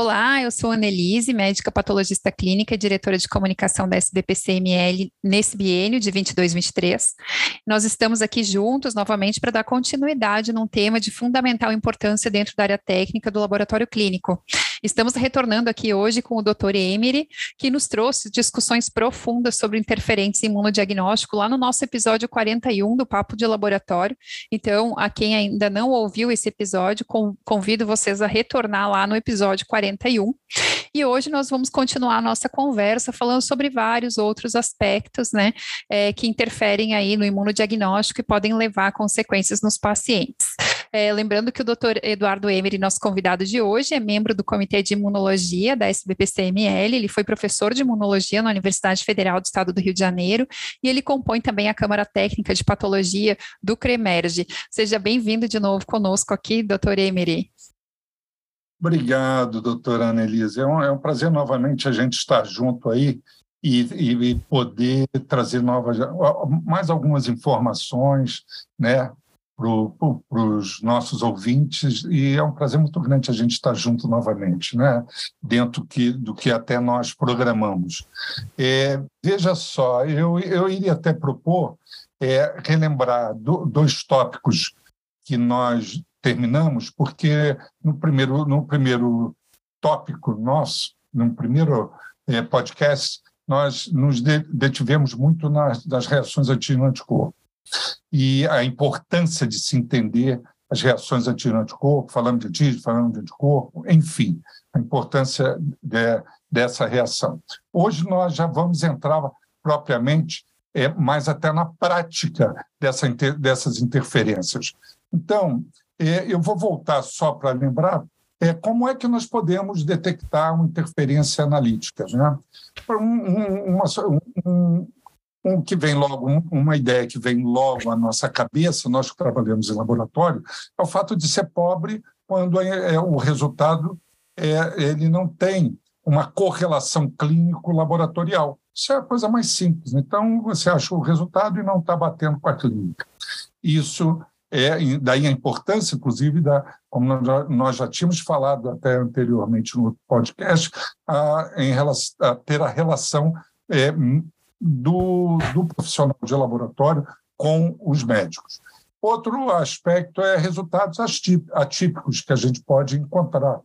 Olá, eu sou Annelise, médica patologista clínica e diretora de comunicação da SBPCML nesse biênio de 22-23. Nós estamos aqui juntos novamente para dar continuidade num tema de fundamental importância dentro da área técnica do laboratório clínico. Estamos retornando aqui hoje com o Dr. Emery, que nos trouxe discussões profundas sobre interferentes imunodiagnóstico lá no nosso episódio 41 do Papo de Laboratório. Então, a quem ainda não ouviu esse episódio, convido vocês a retornar lá no episódio 41 41. E hoje nós vamos continuar a nossa conversa falando sobre vários outros aspectos, né, é, que interferem aí no imunodiagnóstico e podem levar a consequências nos pacientes. É, lembrando que o Dr. Eduardo Emery, nosso convidado de hoje, é membro do Comitê de Imunologia da SBPCML, ele foi professor de imunologia na Universidade Federal do Estado do Rio de Janeiro e ele compõe também a Câmara Técnica de Patologia do CREMERGE. Seja bem-vindo de novo conosco aqui, Dr. Emery. Obrigado, doutora Annelise. É um, é um prazer novamente a gente estar junto aí e, e, poder trazer novas, mais algumas informações né, para os nossos ouvintes. E é um prazer muito grande a gente estar junto novamente, né, dentro que, do que até nós programamos. É, veja só, eu, eu iria até propor é, relembrar do, dois tópicos que nós terminamos, porque no primeiro, no primeiro tópico nosso, no primeiro é, podcast, nós nos detivemos muito nas, nas reações anti-anticorpo. E a importância de se entender as reações anti-anticorpo, falando de antígeno, falando de anticorpo, enfim, a importância de, dessa reação. Hoje nós já vamos entrar propriamente é, mais até na prática dessa, dessas interferências. Então, é, eu vou voltar só para lembrar é, como é que nós podemos detectar uma interferência analítica. Né? Um, uma, um, um, que vem logo, uma ideia que vem logo à nossa cabeça, nós que trabalhamos em laboratório, é o fato de ser pobre quando é, é o resultado é, ele não tem uma correlação clínico-laboratorial. Isso é a coisa mais simples. Então, você acha o resultado e não está batendo com a clínica. Isso é daí a importância, inclusive, da, como nós já tínhamos falado até anteriormente no podcast, a, em relação, a ter a relação é, do, do profissional de laboratório com os médicos. Outro aspecto é resultados atípicos que a gente pode encontrar.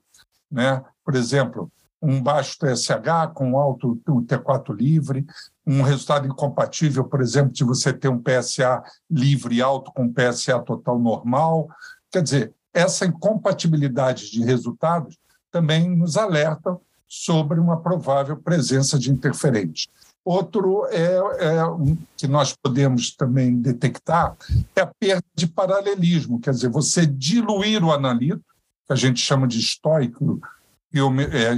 Né? Por exemplo, um baixo TSH com alto T4 livre, um resultado incompatível, por exemplo, de você ter um PSA livre alto com PSA total normal. Quer dizer, essa incompatibilidade de resultados também nos alerta sobre uma provável presença de interferentes. Outro é, é, que nós podemos também detectar é a perda de paralelismo, quer dizer, você diluir o analito, que a gente chama de estoico, é,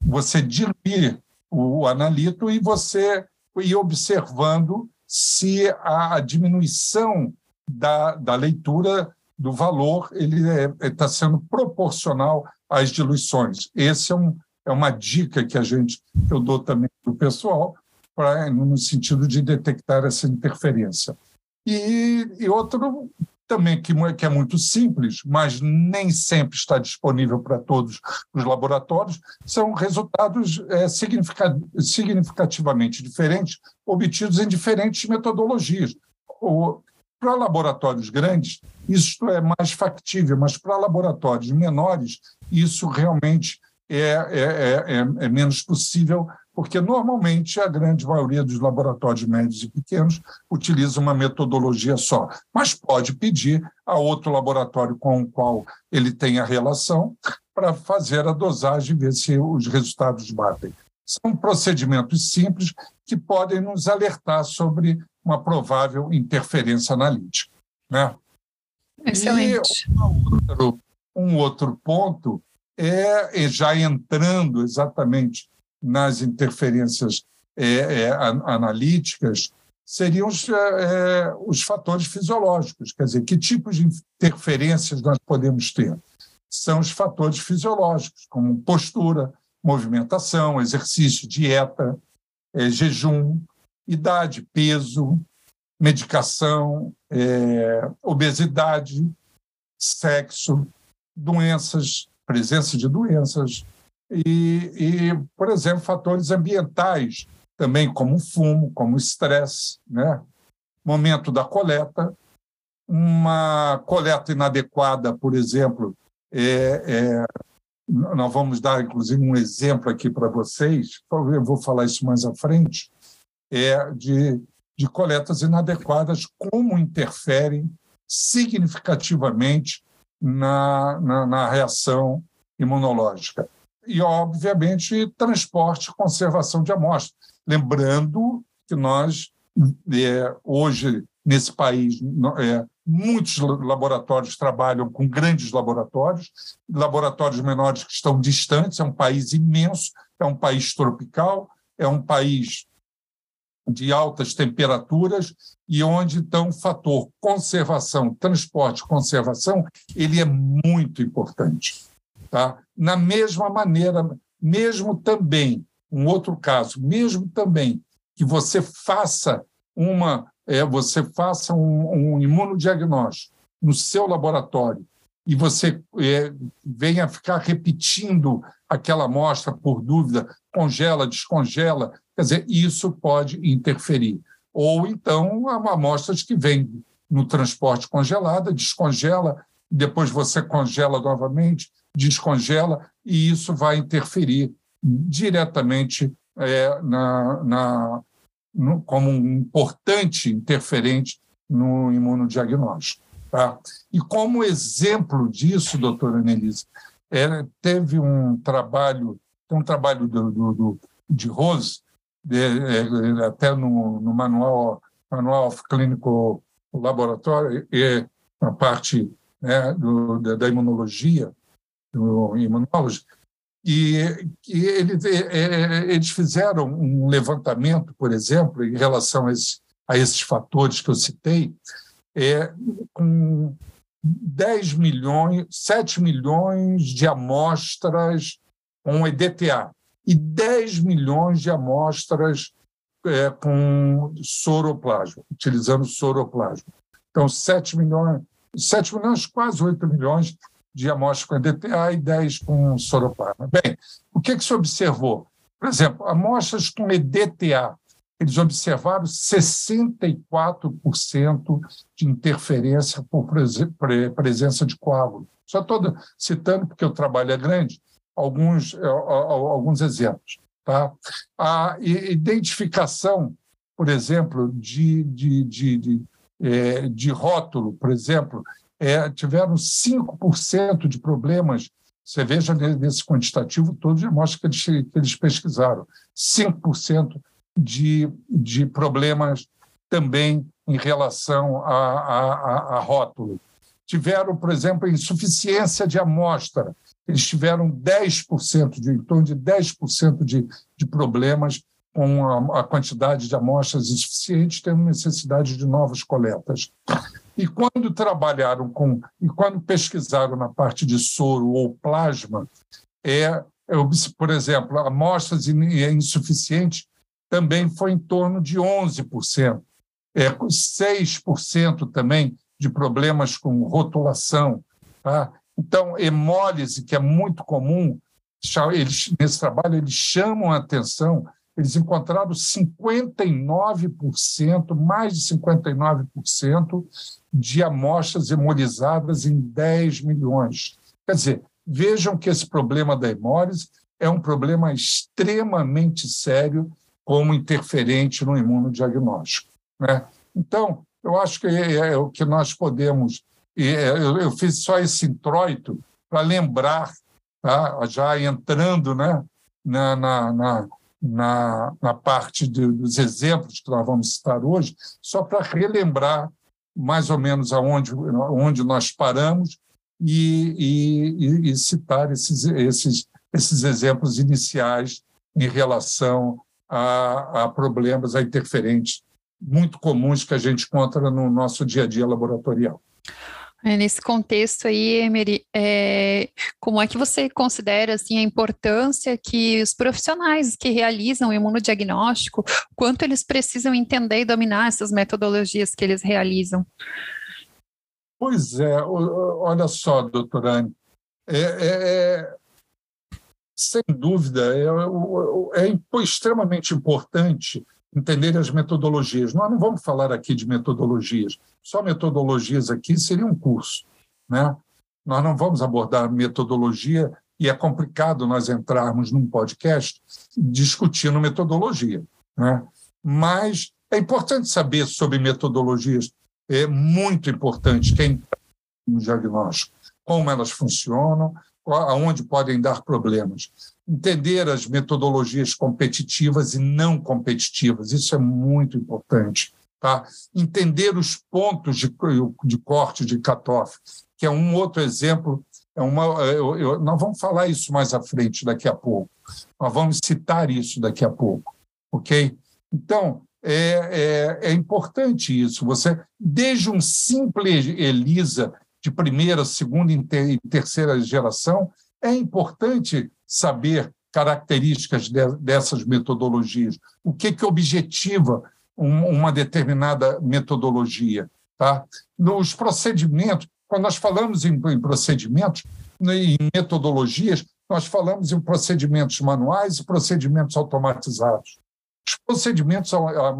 você diluir o analito e você ir observando se a diminuição da, da leitura do valor ele está é, tá sendo proporcional às diluições. Esse é, um, é uma dica que a gente eu dou também para o pessoal pra, no sentido de detectar essa interferência. E, e outro também que, que é muito simples, mas nem sempre está disponível para todos os laboratórios, são resultados é, significativamente diferentes, obtidos em diferentes metodologias. Para laboratórios grandes, isso é mais factível, mas para laboratórios menores, isso realmente é, é, é, é, é menos possível porque normalmente a grande maioria dos laboratórios médios e pequenos utiliza uma metodologia só, mas pode pedir a outro laboratório com o qual ele tem a relação para fazer a dosagem e ver se os resultados batem. são procedimentos simples que podem nos alertar sobre uma provável interferência analítica. Né? Excelente. E um outro, um outro ponto é, já entrando exatamente nas interferências é, é, analíticas, seriam os, é, os fatores fisiológicos. Quer dizer, que tipos de interferências nós podemos ter? São os fatores fisiológicos, como postura, movimentação, exercício, dieta, é, jejum, idade, peso, medicação, é, obesidade, sexo, doenças, presença de doenças. E, e, por exemplo, fatores ambientais também, como fumo, como estresse, né? momento da coleta, uma coleta inadequada, por exemplo, é, é, nós vamos dar, inclusive, um exemplo aqui para vocês, eu vou falar isso mais à frente, é de, de coletas inadequadas, como interferem significativamente na, na, na reação imunológica. E, obviamente, transporte e conservação de amostras. Lembrando que nós, é, hoje, nesse país, é, muitos laboratórios trabalham com grandes laboratórios, laboratórios menores que estão distantes, é um país imenso, é um país tropical, é um país de altas temperaturas e onde então o fator conservação, transporte, conservação, ele é muito importante, tá? Na mesma maneira, mesmo também um outro caso, mesmo também que você faça uma, é, você faça um, um imunodiagnóstico no seu laboratório e você é, venha ficar repetindo aquela amostra por dúvida, congela, descongela, quer dizer, isso pode interferir. Ou então, amostras que vêm no transporte congelada, descongela, depois você congela novamente, descongela, e isso vai interferir diretamente é, na, na, no, como um importante interferente no imunodiagnóstico. Tá? E como exemplo disso, doutora Annelise, é, teve um trabalho, um trabalho do, do, do de Rose, de, é, até no, no, manual, manual clínico laboratório, e na parte né, do, da, da imunologia, do imunólogo, e, e eles, é, é, eles fizeram um levantamento, por exemplo, em relação a, a esses fatores que eu citei, é, com 10 milhões, 7 milhões de amostras com EDTA e 10 milhões de amostras é, com soroplasma, utilizando soroplasma. Então, 7 milhões, 7 milhões, quase 8 milhões de amostras com EDTA e 10 com soroplasma. Bem, o que, que se observou? Por exemplo, amostras com EDTA, eles observaram 64% de interferência por presença de coágulo. Só estou citando, porque o trabalho é grande, alguns, é, alguns exemplos. Tá? A identificação, por exemplo, de, de, de, de, é, de rótulo, por exemplo, é, tiveram 5% de problemas. Você veja nesse quantitativo todo de amostras que eles, que eles pesquisaram. 5% de, de problemas também em relação a, a, a, rótulo. Tiveram, por exemplo, insuficiência de amostra. Eles tiveram 10%, de, em torno de 10% de, de problemas com a, a quantidade de amostras insuficientes, tendo necessidade de novas coletas. E quando trabalharam com, e quando pesquisaram na parte de soro ou plasma, é, é por exemplo, amostras insuficientes também foi em torno de 11%. É, 6% também de problemas com rotulação. Tá? Então, hemólise, que é muito comum, eles, nesse trabalho, eles chamam a atenção eles encontraram 59%, mais de 59% de amostras hemolizadas em 10 milhões. Quer dizer, vejam que esse problema da hemólise é um problema extremamente sério como interferente no imunodiagnóstico. Né? Então, eu acho que é, é o que nós podemos. É, eu fiz só esse introito para lembrar, tá? já entrando né? na, na, na na, na parte de, dos exemplos que nós vamos citar hoje, só para relembrar mais ou menos aonde, onde nós paramos e, e, e citar esses, esses, esses exemplos iniciais em relação a, a problemas, a interferentes muito comuns que a gente encontra no nosso dia a dia laboratorial. É, nesse contexto aí, Emery, é, como é que você considera assim, a importância que os profissionais que realizam o imunodiagnóstico, quanto eles precisam entender e dominar essas metodologias que eles realizam? Pois é, olha só, doutora Anne, é, é, é, sem dúvida, é, é, é extremamente importante entender as metodologias. Nós não vamos falar aqui de metodologias, só metodologias aqui seria um curso. Né? Nós não vamos abordar metodologia e é complicado nós entrarmos num podcast discutindo metodologia. Né? Mas é importante saber sobre metodologias, é muito importante quem no diagnóstico, como elas funcionam, aonde podem dar problemas entender as metodologias competitivas e não competitivas, isso é muito importante. Tá? Entender os pontos de, de corte de cutoff, que é um outro exemplo. É uma, eu, eu, nós vamos falar isso mais à frente, daqui a pouco. Nós vamos citar isso daqui a pouco. Ok? Então, é, é, é importante isso. Você, desde um simples ELISA de primeira, segunda e terceira geração, é importante saber características de, dessas metodologias, o que, que objetiva um, uma determinada metodologia. Tá? Nos procedimentos, quando nós falamos em, em procedimentos, né, em metodologias, nós falamos em procedimentos manuais e procedimentos automatizados. Os procedimentos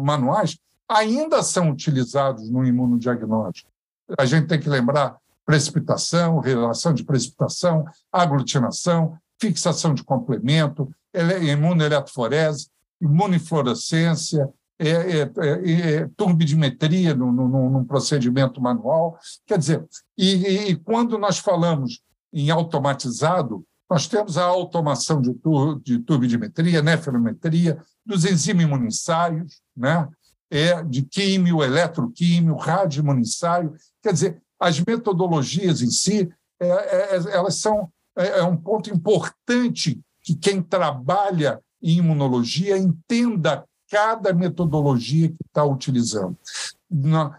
manuais ainda são utilizados no imunodiagnóstico. A gente tem que lembrar precipitação, relação de precipitação, aglutinação, fixação de complemento, imunoeletroforese, imunofluorescência, é, é, é, é, turbidimetria no, no, num procedimento manual. Quer dizer, e, e, quando nós falamos em automatizado, nós temos a automação de, tur, de turbidimetria, nefelometria, dos enzimas né? é, de químio, eletroquímio, radioimunissário. Quer dizer, as metodologias em si, é, é, elas são é, é um ponto importante que quem trabalha em imunologia entenda cada metodologia que está utilizando.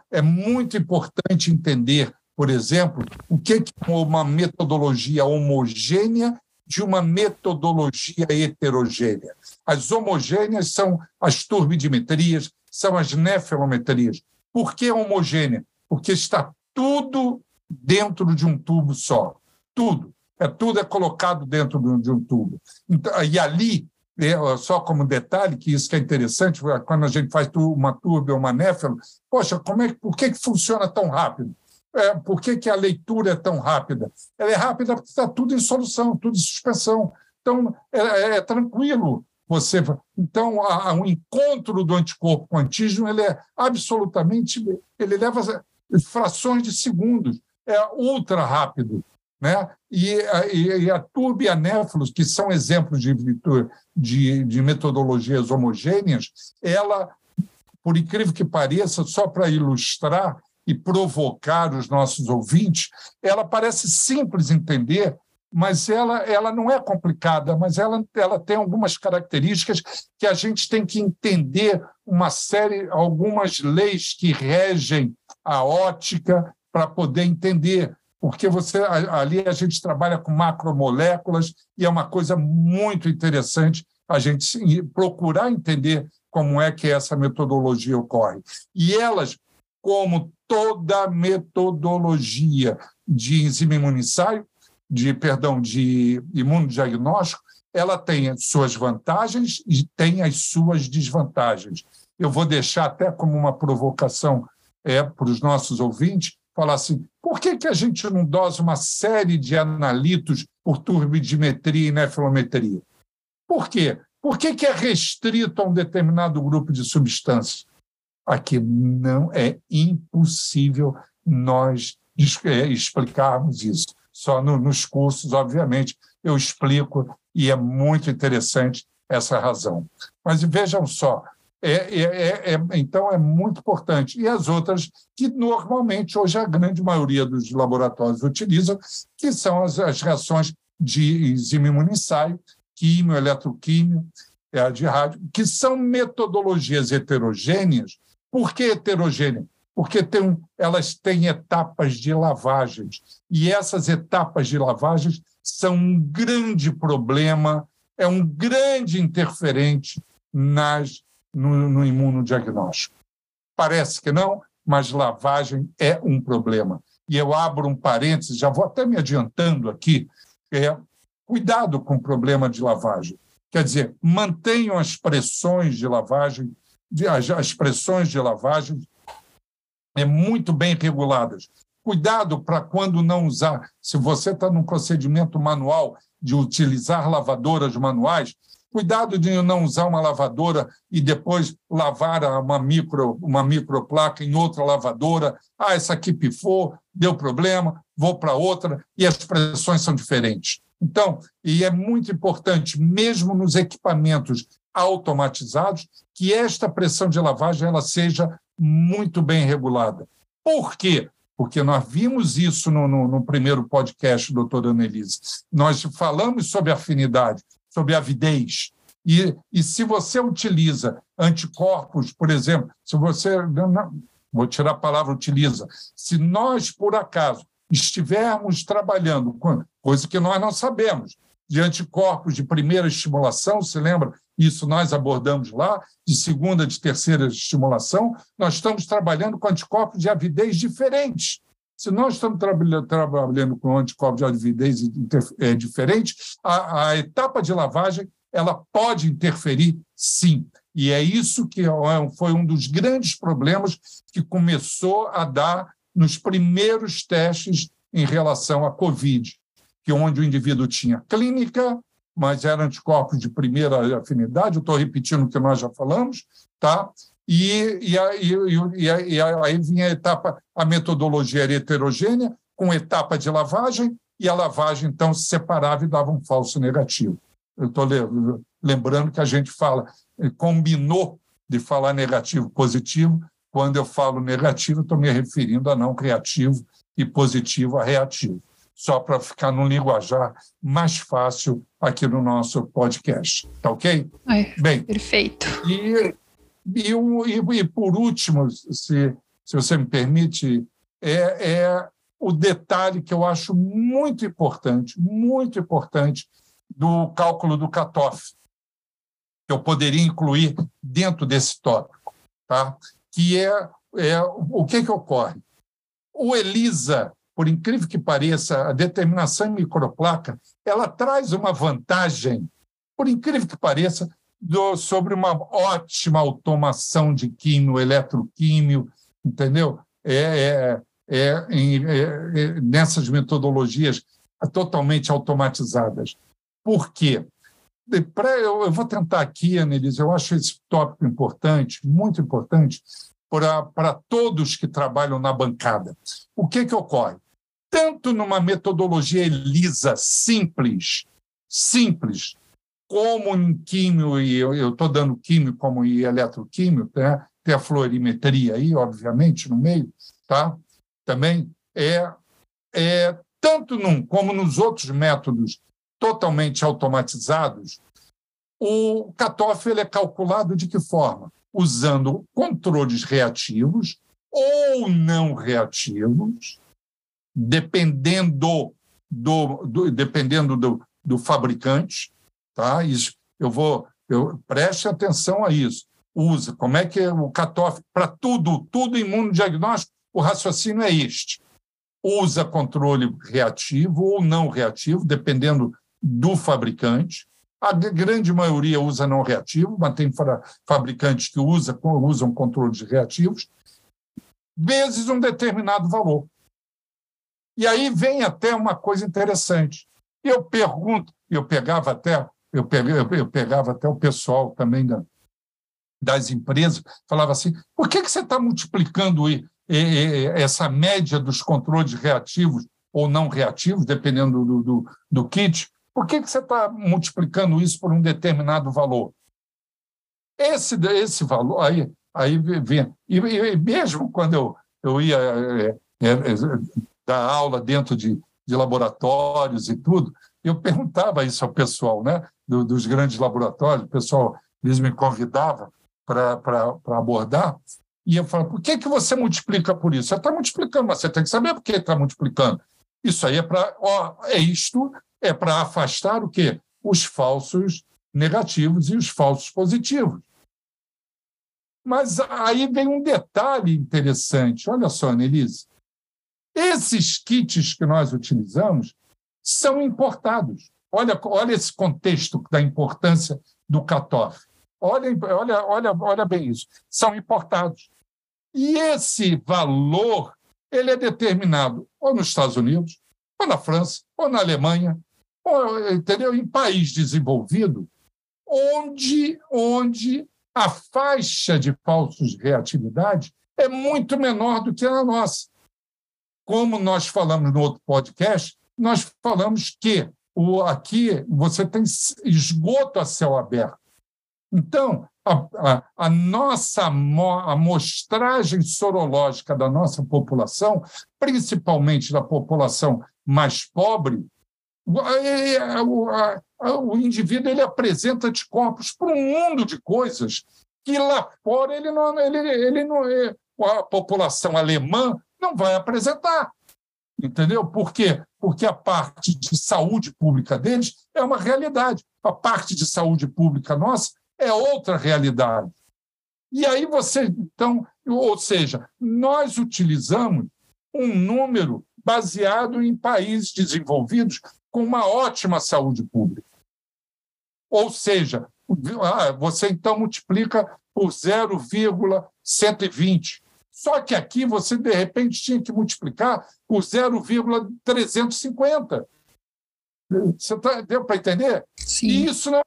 É muito importante entender, por exemplo, o que é uma metodologia homogênea de uma metodologia heterogênea. As homogêneas são as turbidimetrias, são as nefelometrias. Por que homogênea? Porque está tudo dentro de um tubo só. Tudo. É, tudo é colocado dentro de um tubo. Então, e ali, é, só como detalhe, que isso que é interessante, quando a gente faz uma turba ou uma néfilo, poxa, como é, por que, que funciona tão rápido? É, por que, que a leitura é tão rápida? Ela é rápida porque está tudo em solução, tudo em suspensão. Então, é, é, é tranquilo você. Então, a, a, o encontro do anticorpo com o antígeno ele é absolutamente. Ele leva frações de segundos, é ultra rápido. Né? E, e, e a turba e a néflos, que são exemplos de, de, de metodologias homogêneas, ela, por incrível que pareça, só para ilustrar e provocar os nossos ouvintes, ela parece simples entender, mas ela, ela não é complicada, mas ela, ela tem algumas características que a gente tem que entender uma série, algumas leis que regem a ótica para poder entender porque você ali a gente trabalha com macromoléculas e é uma coisa muito interessante a gente procurar entender como é que essa metodologia ocorre. E elas, como toda metodologia de enzima imunissário, de perdão, de imunodiagnóstico, ela tem as suas vantagens e tem as suas desvantagens. Eu vou deixar até como uma provocação é, para os nossos ouvintes, falar assim: por que, que a gente não dosa uma série de analitos por turbidimetria e nefilometria? Por quê? Por que, que é restrito a um determinado grupo de substâncias? Aqui não é impossível nós é, explicarmos isso. Só no, nos cursos, obviamente, eu explico e é muito interessante essa razão. Mas vejam só, é, é, é, é, então é muito importante. E as outras que normalmente hoje a grande maioria dos laboratórios utilizam, que são as, as reações de enzima imunissaio, químio, eletroquímio, é, de rádio, que são metodologias heterogêneas. Por que heterogênea? Porque tem, elas têm etapas de lavagens. E essas etapas de lavagens são um grande problema, é um grande interferente nas, no, no imunodiagnóstico. Parece que não, mas lavagem é um problema. E eu abro um parênteses, já vou até me adiantando aqui, é, cuidado com o problema de lavagem. Quer dizer, mantenham as pressões de lavagem, as, as pressões de lavagem é, muito bem reguladas. Cuidado para quando não usar. Se você está num procedimento manual de utilizar lavadoras manuais, cuidado de não usar uma lavadora e depois lavar uma micro uma microplaca em outra lavadora. Ah, essa aqui pifou, deu problema, vou para outra e as pressões são diferentes. Então, e é muito importante, mesmo nos equipamentos automatizados, que esta pressão de lavagem ela seja muito bem regulada. Por quê? Porque nós vimos isso no, no, no primeiro podcast, doutora Annelise. Nós falamos sobre afinidade, sobre avidez. E, e se você utiliza anticorpos, por exemplo, se você. Não, vou tirar a palavra utiliza. Se nós, por acaso, estivermos trabalhando com coisa que nós não sabemos, de anticorpos de primeira estimulação, se lembra? Isso nós abordamos lá, de segunda, de terceira estimulação, nós estamos trabalhando com anticorpos de avidez diferentes. Se nós estamos trabalhando com anticorpos de avidez é, diferentes, a, a etapa de lavagem ela pode interferir, sim. E é isso que é foi um dos grandes problemas que começou a dar nos primeiros testes em relação à Covid, que onde o indivíduo tinha clínica, mas eram anticorpos de primeira afinidade, estou repetindo o que nós já falamos, tá? E, e, e, e, aí vinha a etapa, a metodologia era heterogênea, com etapa de lavagem, e a lavagem, então, se separava e dava um falso negativo. Eu estou lembrando que a gente fala, combinou de falar negativo positivo, quando eu falo negativo, estou me referindo a não reativo e positivo a reativo, só para ficar num linguajar mais fácil aqui no nosso podcast. Tá ok? Ai, Bem, perfeito. E, e, e, e, por último, se, se você me permite, é, é o detalhe que eu acho muito importante, muito importante, do cálculo do CATOF, que eu poderia incluir dentro desse tópico. Tá? que é, é o que, que ocorre. O ELISA, por incrível que pareça, a determinação em microplaca, ela traz uma vantagem, por incrível que pareça, do, sobre uma ótima automação de químio, eletroquímio, entendeu? É, é, é, é, é nessas metodologias totalmente automatizadas. Por quê? Eu, vou tentar aqui, Annelise, eu acho esse tópico importante, muito importante, para todos que trabalham na bancada. O que, que ocorre? Tanto numa metodologia ELISA simples, simples, como em químio, e eu estou dando químio como em eletroquímio, né? tem a fluorimetria aí, obviamente, no meio, tá? também é, é tanto num como nos outros métodos totalmente automatizados, o CATOF ele é calculado de que forma? Usando controles reativos ou não reativos, dependendo do, do dependendo do, do fabricante, tá? Isso eu vou eu preste atenção a isso. Usa como é que é o CATOF para tudo, tudo imunodiagnóstico, o raciocínio é este. Usa controle reativo ou não reativo, dependendo do fabricante. A grande maioria usa não reativo, mas tem fabricantes que usa, usam controles reativos, vezes um determinado valor. E aí vem até uma coisa interessante. Eu pergunto, eu pegava até, eu pegava, eu pegava até o pessoal também da, das empresas, falava assim: por que, que você está multiplicando essa média dos controles reativos ou não reativos, dependendo do, do, do kit, por que, que você está multiplicando isso por um determinado valor? Esse, esse valor, aí, aí vem. E, e mesmo quando eu, eu ia é, é, é, dar aula dentro de, de laboratórios e tudo, eu perguntava isso ao pessoal né, do, dos grandes laboratórios, o pessoal eles me convidavam para abordar, e eu falava, por que, que você multiplica por isso? Você está multiplicando, mas você tem que saber por que está multiplicando. Isso aí é para. É isto é para afastar o quê? Os falsos negativos e os falsos positivos. Mas aí vem um detalhe interessante. Olha só, Annelise. Esses kits que nós utilizamos são importados. Olha, olha esse contexto da importância do cutoff. Olha, olha, olha, olha bem isso. São importados. E esse valor ele é determinado ou nos Estados Unidos, ou na França, ou na Alemanha, ou, entendeu? em país desenvolvido, onde, onde a faixa de falsos reatividade é muito menor do que a nossa. Como nós falamos no outro podcast, nós falamos que o, aqui você tem esgoto a céu aberto. Então, a, a, a nossa amostragem sorológica da nossa população, principalmente da população mais pobre, o indivíduo ele apresenta anticorpos para um mundo de coisas que lá fora ele não, ele, ele não, é, a população alemã não vai apresentar. Entendeu? Por quê? Porque a parte de saúde pública deles é uma realidade. A parte de saúde pública nossa é outra realidade. E aí você, então, ou seja, nós utilizamos um número baseado em países desenvolvidos com uma ótima saúde pública. Ou seja, ah, você então multiplica por 0,120. Só que aqui você, de repente, tinha que multiplicar por 0,350. Você tá, deu para entender? Sim. E isso não é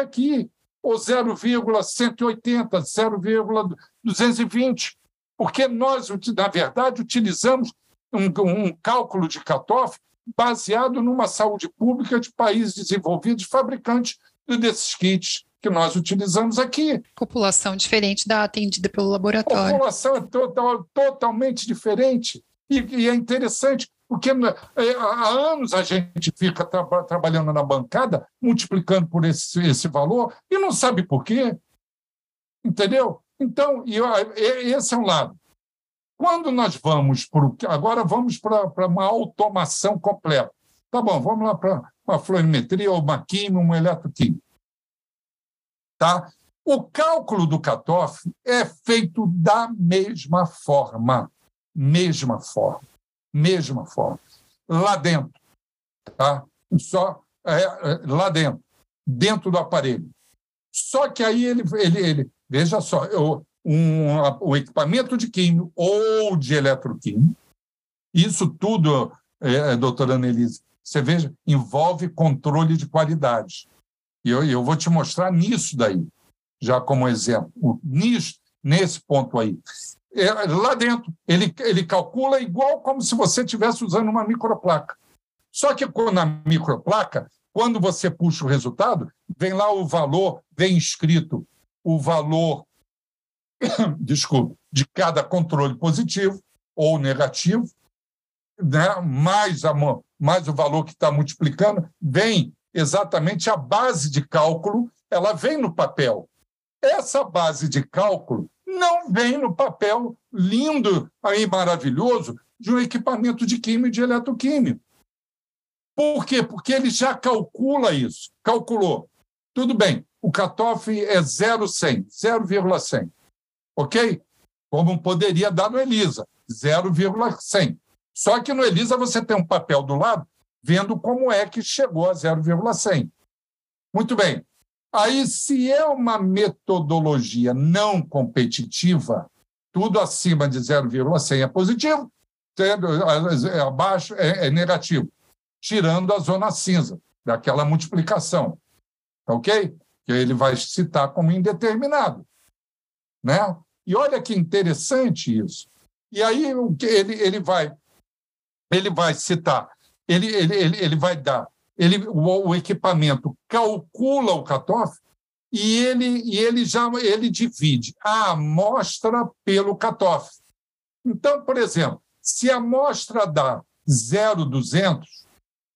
aqui ou 0,180, 0,220, porque nós, na verdade, utilizamos um, um cálculo de cutoff baseado numa saúde pública de países desenvolvidos, fabricantes desses kits que nós utilizamos aqui. População diferente da atendida pelo laboratório. A população é total, totalmente diferente. E, e, é interessante, porque é, há anos a gente fica tra trabalhando na bancada, multiplicando por esse, esse valor, e não sabe por quê. Entendeu? Então, e, esse é um lado. Quando nós vamos para agora vamos para uma automação completa. Tá bom, vamos lá para uma florimetria, ou uma química, uma eletroquímica. Tá? O cálculo do cutoff é feito da mesma forma. Mesma forma mesma forma. Lá dentro, tá? Só é, é, lá dentro, dentro do aparelho. Só que aí ele, ele, ele veja só, eu, um, o equipamento de químio ou de eletroquímio, isso tudo, é, é, doutora Annelise, você veja, envolve controle de qualidade. E eu, eu vou te mostrar nisso daí, já como exemplo. Nisso, nesse ponto aí é, lá dentro. Ele, ele calcula igual como se você estivesse usando uma microplaca. Só que na microplaca, quando você puxa o resultado, vem lá o valor, vem escrito o valor, desculpe, de cada controle positivo ou negativo, né? mais, a, mais o valor que está multiplicando, vem exatamente a base de cálculo, ela vem no papel. Essa base de cálculo não vem no papel lindo aí maravilhoso de um equipamento de química e de eletroquímica. Por quê? Porque ele já calcula isso. Calculou. Tudo bem, o cutoff é 0,100, 0,100. Ok? Como poderia dar no ELISA, 0,100. Só que no ELISA você tem um papel do lado vendo como é que chegou a 0,100. Muito bem. Aí, se é uma metodologia não competitiva, tudo acima de 0,100 é positivo, abaixo é, é negativo, tirando a zona cinza, daquela multiplicação. Ok? Que ele vai citar como indeterminado. Né? E olha que interessante isso. E aí ele, ele, vai, ele vai citar, ele, ele, ele vai dar ele, o, o equipamento calcula o cutoff e ele, e ele já ele divide a amostra pelo cutoff. Então, por exemplo, se a amostra dá 0,200,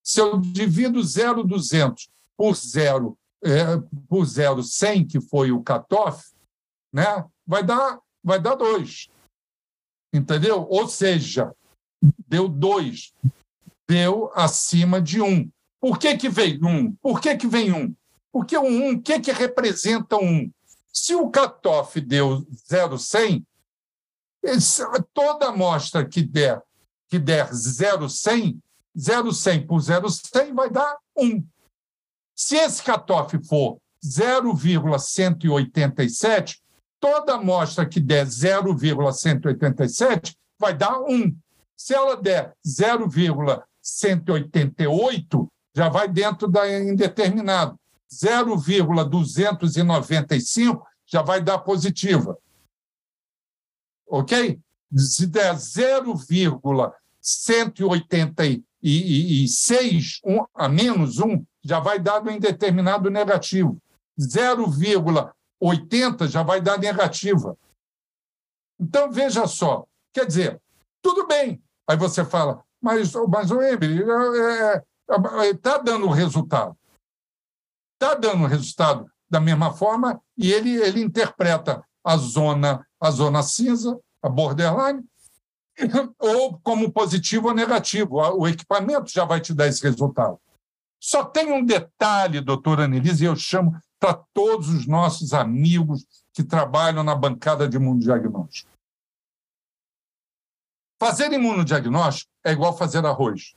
se eu divido 0,200 por 0, é, por 0,100, que foi o cutoff, né, vai dar vai dar 2. Entendeu? Ou seja, deu 2, deu acima de 1. Um. Por que, que vem 1? Um? Por que, que vem 1? Um? Porque o 1, um, o que, que representa 1? Um? Se o cutoff deu 0,100, toda amostra que der, que der 0,100, 0,100 por 0,100 vai dar 1. Se esse cutoff for 0,187, toda amostra que der 0,187 vai dar 1. Se ela der 0,188, já vai dentro da indeterminado. 0,295 já vai dar positiva. Ok? Se der 0,186 um, a menos 1, já vai dar um indeterminado negativo. 0,80 já vai dar negativa. Então, veja só. Quer dizer, tudo bem. Aí você fala, mas, mas o Emily está dando resultado. Está dando resultado da mesma forma e ele, ele interpreta a zona, a zona cinza, a borderline, ou como positivo ou negativo. O equipamento já vai te dar esse resultado. Só tem um detalhe, doutora Anelise, e eu chamo para todos os nossos amigos que trabalham na bancada de imunodiagnóstico. Fazer imunodiagnóstico é igual fazer arroz.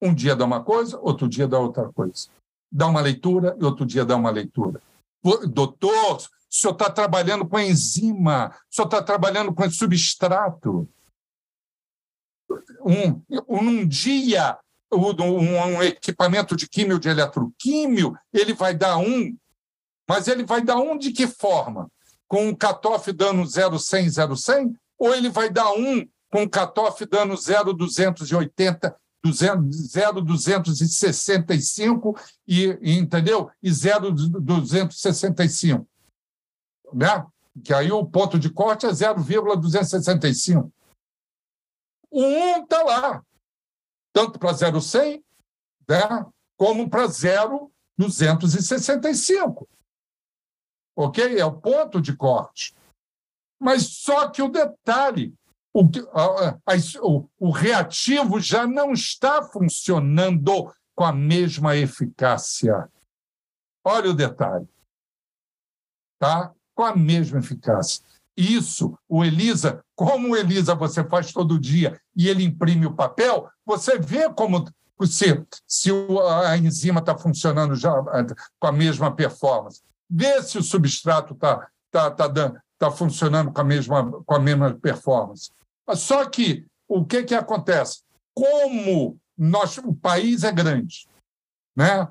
Um dia dá uma coisa, outro dia dá outra coisa. Dá uma leitura e outro dia dá uma leitura. Doutor, o senhor está trabalhando com enzima, o senhor está trabalhando com substrato. Um, um dia, um, um equipamento de químio, de eletroquímio, ele vai dar um, mas ele vai dar um de que forma? Com um cutoff dando 0,100, 0,100? Ou ele vai dar um com cutoff dando 0,280, 0,265 e, entendeu? E 0,265. Né? Que aí o ponto de corte é 0,265. O 1 está lá, tanto para 0,100 né? como para 0,265. Ok? É o ponto de corte. Mas só que o detalhe o, a, a, o, o reativo já não está funcionando com a mesma eficácia. Olha o detalhe. Tá? Com a mesma eficácia. Isso, o Elisa, como o Elisa você faz todo dia e ele imprime o papel, você vê como se, se a enzima está funcionando já com a mesma performance. Vê se o substrato está tá, tá, tá funcionando com a, mesma, com a mesma performance. Só que o que, que acontece? Como nós, o país é grande, né?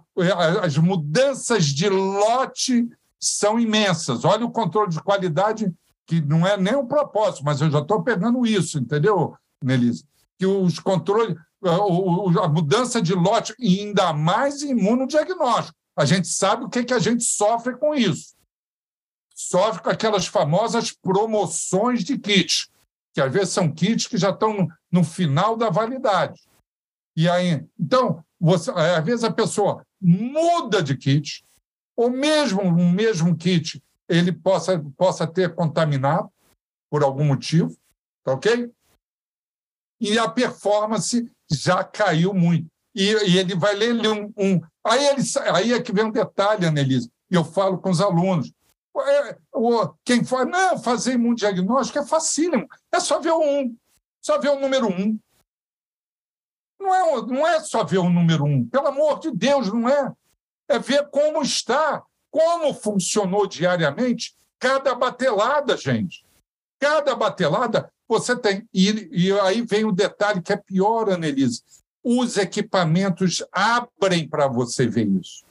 as mudanças de lote são imensas. Olha o controle de qualidade, que não é nem um propósito, mas eu já estou pegando isso, entendeu, Nelise? Que os controles, a mudança de lote, e ainda mais imunodiagnóstico. A gente sabe o que, que a gente sofre com isso. Sofre com aquelas famosas promoções de kit que às vezes são kits que já estão no, final da validade. E aí, então, você, às vezes a pessoa muda de kit, ou mesmo um mesmo kit ele possa, possa ter contaminado por algum motivo, tá ok? E a performance já caiu muito. E, e ele vai ler um, um. aí, ele, aí é que vem um detalhe, Annelise, e eu falo com os alunos. É, quem fala, não, fazer imunodiagnóstico é facílimo. É só ver o um, só ver o número um. Não é, não é só ver o número um, pelo amor de Deus, não é. É ver como está, como funcionou diariamente cada batelada, gente. Cada batelada você tem. E, e aí vem o detalhe que é pior, Annelise. Os equipamentos abrem para você ver isso.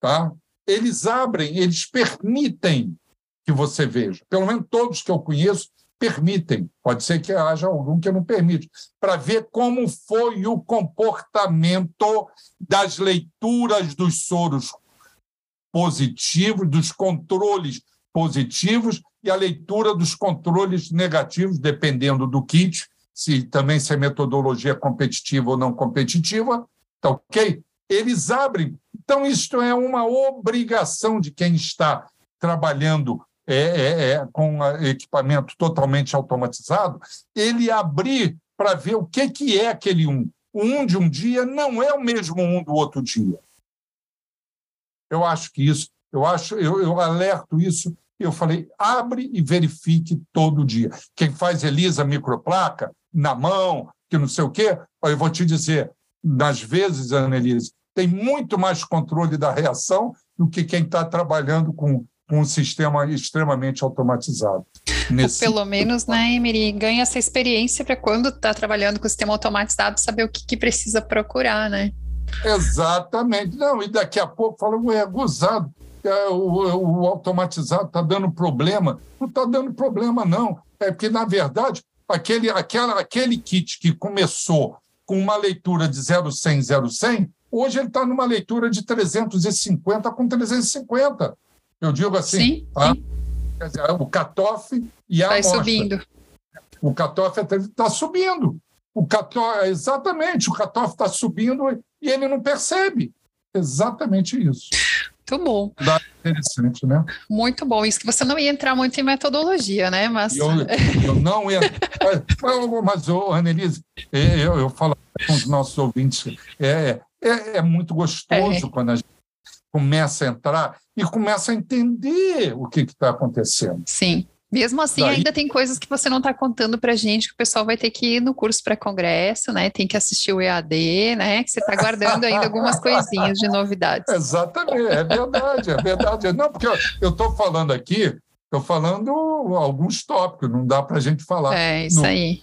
Tá? Eles abrem, eles permitem que você veja. Pelo menos todos que eu conheço permitem. Pode ser que haja algum que não permite, para ver como foi o comportamento das leituras dos soros positivos, dos controles positivos e a leitura dos controles negativos, dependendo do kit, se também se é metodologia competitiva ou não competitiva, tá ok? Eles abrem. Então, isto é uma obrigação de quem está trabalhando é, é, é, com equipamento totalmente automatizado, ele abrir para ver o que, que é aquele um. O um de um dia não é o mesmo um do outro dia. Eu acho que isso, eu acho, eu, eu alerto isso. Eu falei, abre e verifique todo dia. Quem faz ELISA microplaca na mão, que não sei o quê, eu vou te dizer, nas vezes, Annelise, tem muito mais controle da reação do que quem está trabalhando com um sistema extremamente automatizado. Nesse... Pelo menos, né, Emery, ganha essa experiência para quando está trabalhando com o sistema automatizado, saber o que, que, precisa procurar, né? Exatamente. Não, e daqui a pouco fala, ué, gozado, é, o, o automatizado está dando problema. Não está dando problema, não. É porque, na verdade, aquele, aquela, aquele kit que começou com uma leitura de 0100, 0100, hoje ele está numa leitura de 350 com 350. Eu digo assim, sim, tá? sim. Dizer, o catofe e a Está subindo. O catofe está subindo. O catofe, exatamente, o catofe está subindo e ele não percebe. Exatamente isso. Muito bom. Interessante, né? Muito bom. Isso que você não ia entrar muito em metodologia, né? Mas... Eu, eu não ia. mas, mas Annelise, é, eu, eu falo com os nossos ouvintes, é, é, é muito gostoso é. quando a gente começa a entrar e começa a entender o que está acontecendo. Sim. Mesmo assim, Daí... ainda tem coisas que você não está contando para gente, que o pessoal vai ter que ir no curso para congresso, né? Tem que assistir o EAD, né? Que você está guardando ainda algumas coisinhas de novidades. Exatamente, é verdade, é verdade. Não, porque eu estou falando aqui, estou falando alguns tópicos, não dá para a gente falar. É, isso no... aí.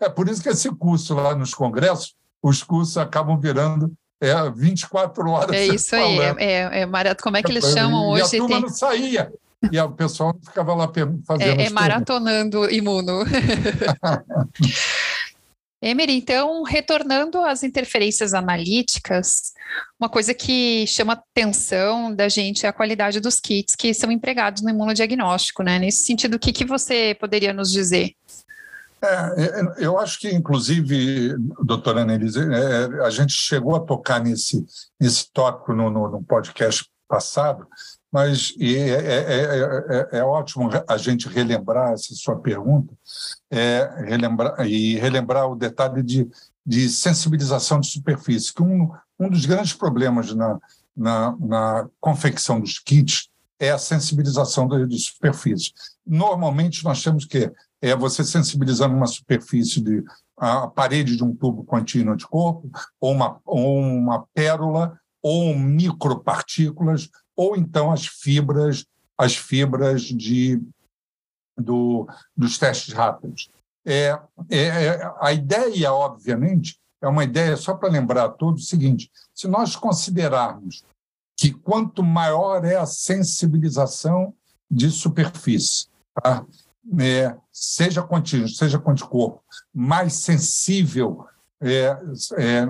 É por isso que esse curso lá nos congressos, os cursos acabam virando é 24 horas. É isso aí, é, é, é maratona. Como é que eles chamam e hoje? a turma tem... não saía. E o pessoal ficava lá fazendo. É, é maratonando imuno. Emery, então, retornando às interferências analíticas, uma coisa que chama atenção da gente é a qualidade dos kits que são empregados no imunodiagnóstico, né? Nesse sentido, o que, que você poderia nos dizer? É, é, eu acho que, inclusive, doutora Annelise, é, a gente chegou a tocar nesse, nesse tópico no, no, no podcast passado, mas é é, é, é, é, ótimo a gente relembrar essa sua pergunta relembrar, e relembrar o detalhe de, de sensibilização de superfície, que um, um dos grandes problemas na, na, na confecção dos kits é a sensibilização de, de superfície. Normalmente, nós temos que é você sensibilizando uma superfície de a parede de um tubo contínuo de corpo, ou uma, ou uma pérola, ou micropartículas, ou então as fibras, as fibras de, do, dos testes rápidos. É, é, é, a ideia, obviamente, é uma ideia, só para lembrar a todos, o seguinte: se nós considerarmos que quanto maior é a sensibilização de superfície, tá? É, seja contínuo, seja anticorpo, mais sensível é, é,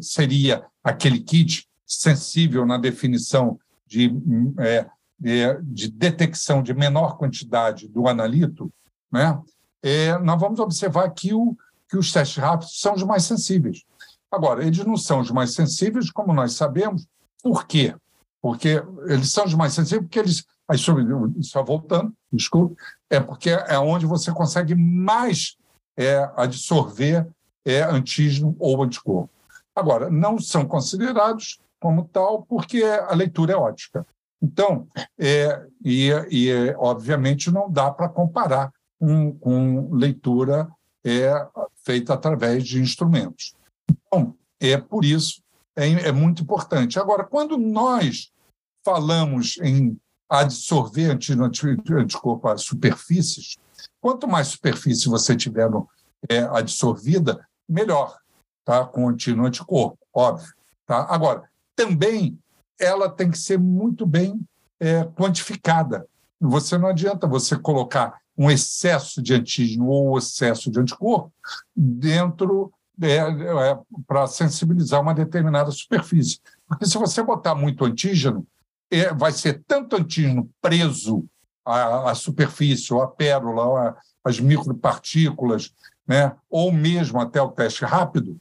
seria aquele kit, sensível na definição de, é, é, de detecção de menor quantidade do analito, né? É, nós vamos observar que, o, que os testes rápidos são os mais sensíveis. Agora, eles não são os mais sensíveis, como nós sabemos. Por quê? Porque eles são os mais sensíveis porque eles Aí, só voltando, desculpe, é porque é onde você consegue mais é, absorver é, antígeno ou anticorpo. Agora, não são considerados como tal porque a leitura é ótica. Então, é, e, e obviamente não dá para comparar com, com leitura é, feita através de instrumentos. Então, é por isso é, é muito importante. Agora, quando nós falamos em absorver anticorpo às superfícies. Quanto mais superfície você tiver no, é, absorvida, melhor, tá? com antígeno anticorpo, óbvio. Tá? Agora, também ela tem que ser muito bem é, quantificada. você não adianta você colocar um excesso de antígeno ou excesso de anticorpo dentro é, é, para sensibilizar uma determinada superfície. Porque se você botar muito antígeno, vai ser tanto antígeno preso à, à superfície, ou à pérola, ou às micropartículas, né? ou mesmo até o teste rápido,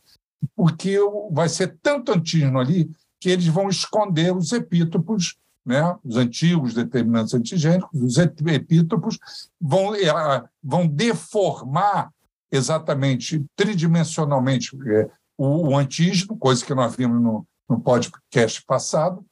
porque vai ser tanto antígeno ali que eles vão esconder os epítopos né, os antigos determinantes antigênicos, os epítopos, vão, é, vão deformar exatamente, tridimensionalmente, é, o, o, antígeno, coisa que nós vimos no, no podcast passado,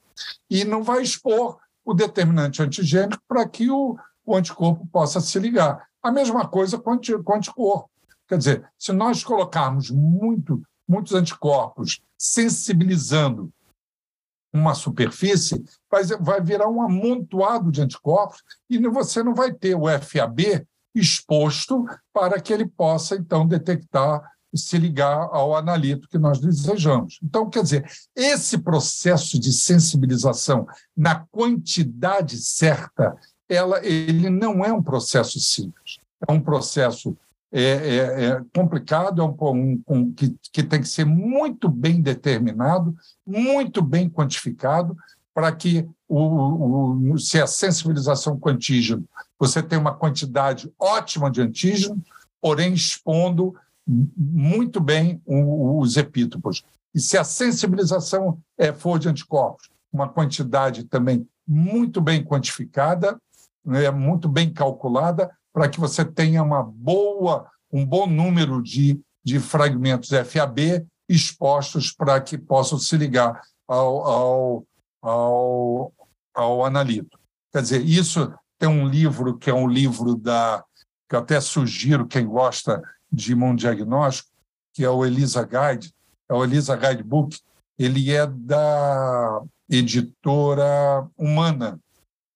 e não vai expor o determinante antigênico para que o, o anticorpo possa se ligar. A mesma coisa com, o anticorpo. Quer dizer, se nós colocarmos muito, muitos anticorpos sensibilizando uma superfície, vai, vai virar um amontoado de anticorpos e você não vai ter o FAB exposto para que ele possa, então, detectar se ligar ao analito que nós desejamos. Então, quer dizer, esse processo de sensibilização na quantidade certa, ela, ele não é um processo simples. É um processo é, é, é complicado, é um, um, um que, que tem que ser muito bem determinado, muito bem quantificado, para que, o, o, se a sensibilização com antígeno, você tem uma quantidade ótima de antígeno, porém expondo muito bem os epítopos. E se a sensibilização é, for de anticorpos, uma quantidade também muito bem quantificada, né, muito bem calculada, para que você tenha uma boa, um bom número de, de fragmentos FAB expostos para que possam se ligar ao, ao, ao, ao analito. Quer dizer, isso tem um livro que é um livro da que eu até sugiro quem gosta de imunodiagnóstico, que é o Elisa Guide, é o Elisa Guide Book. Ele é da editora Humana,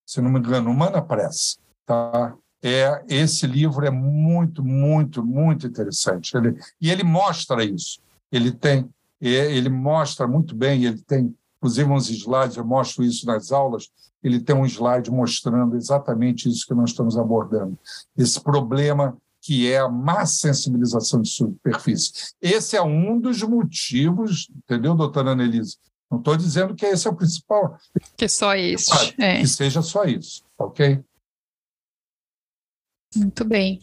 se não me engano, Humana Press. Tá? é esse livro é muito, muito, muito interessante. Ele, e ele mostra isso. Ele tem, é, ele mostra muito bem. Ele tem, inclusive, uns slides. Eu mostro isso nas aulas. Ele tem um slide mostrando exatamente isso que nós estamos abordando. Esse problema que é a má sensibilização de superfície. Esse é um dos motivos, entendeu, doutora Annelise? Não estou dizendo que esse é o principal. Que só isso. É. Que seja só isso, ok? Muito bem.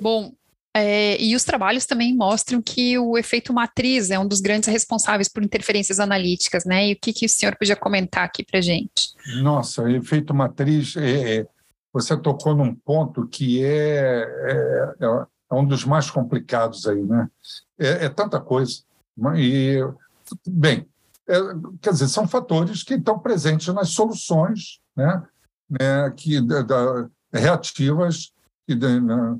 Bom, é, e os trabalhos também mostram que o efeito matriz é um dos grandes responsáveis por interferências analíticas, né? E o que, que o senhor podia comentar aqui para gente? Nossa, o efeito matriz, é, é, você tocou num ponto que é, é, é, um dos mais complicados aí, né? É, é tanta coisa. E, bem, é, quer dizer, são fatores que estão presentes nas soluções, né? né que, da, reativas né,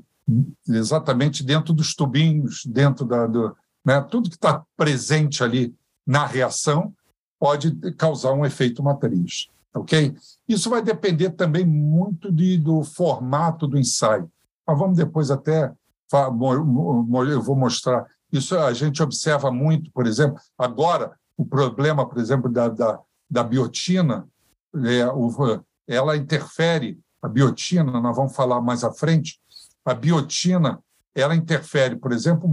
exatamente dentro dos tubinhos, dentro da. Do, né, tudo que está presente ali na reação pode causar um efeito matriz. Ok? Isso vai depender também muito de, do formato do ensaio. Mas vamos depois até. Eu vou mostrar. Isso a gente observa muito, por exemplo, agora, o problema, por exemplo, da, da, da biotina, é, o, ela interfere a biotina, nós vamos falar mais à frente, a biotina ela interfere, por exemplo,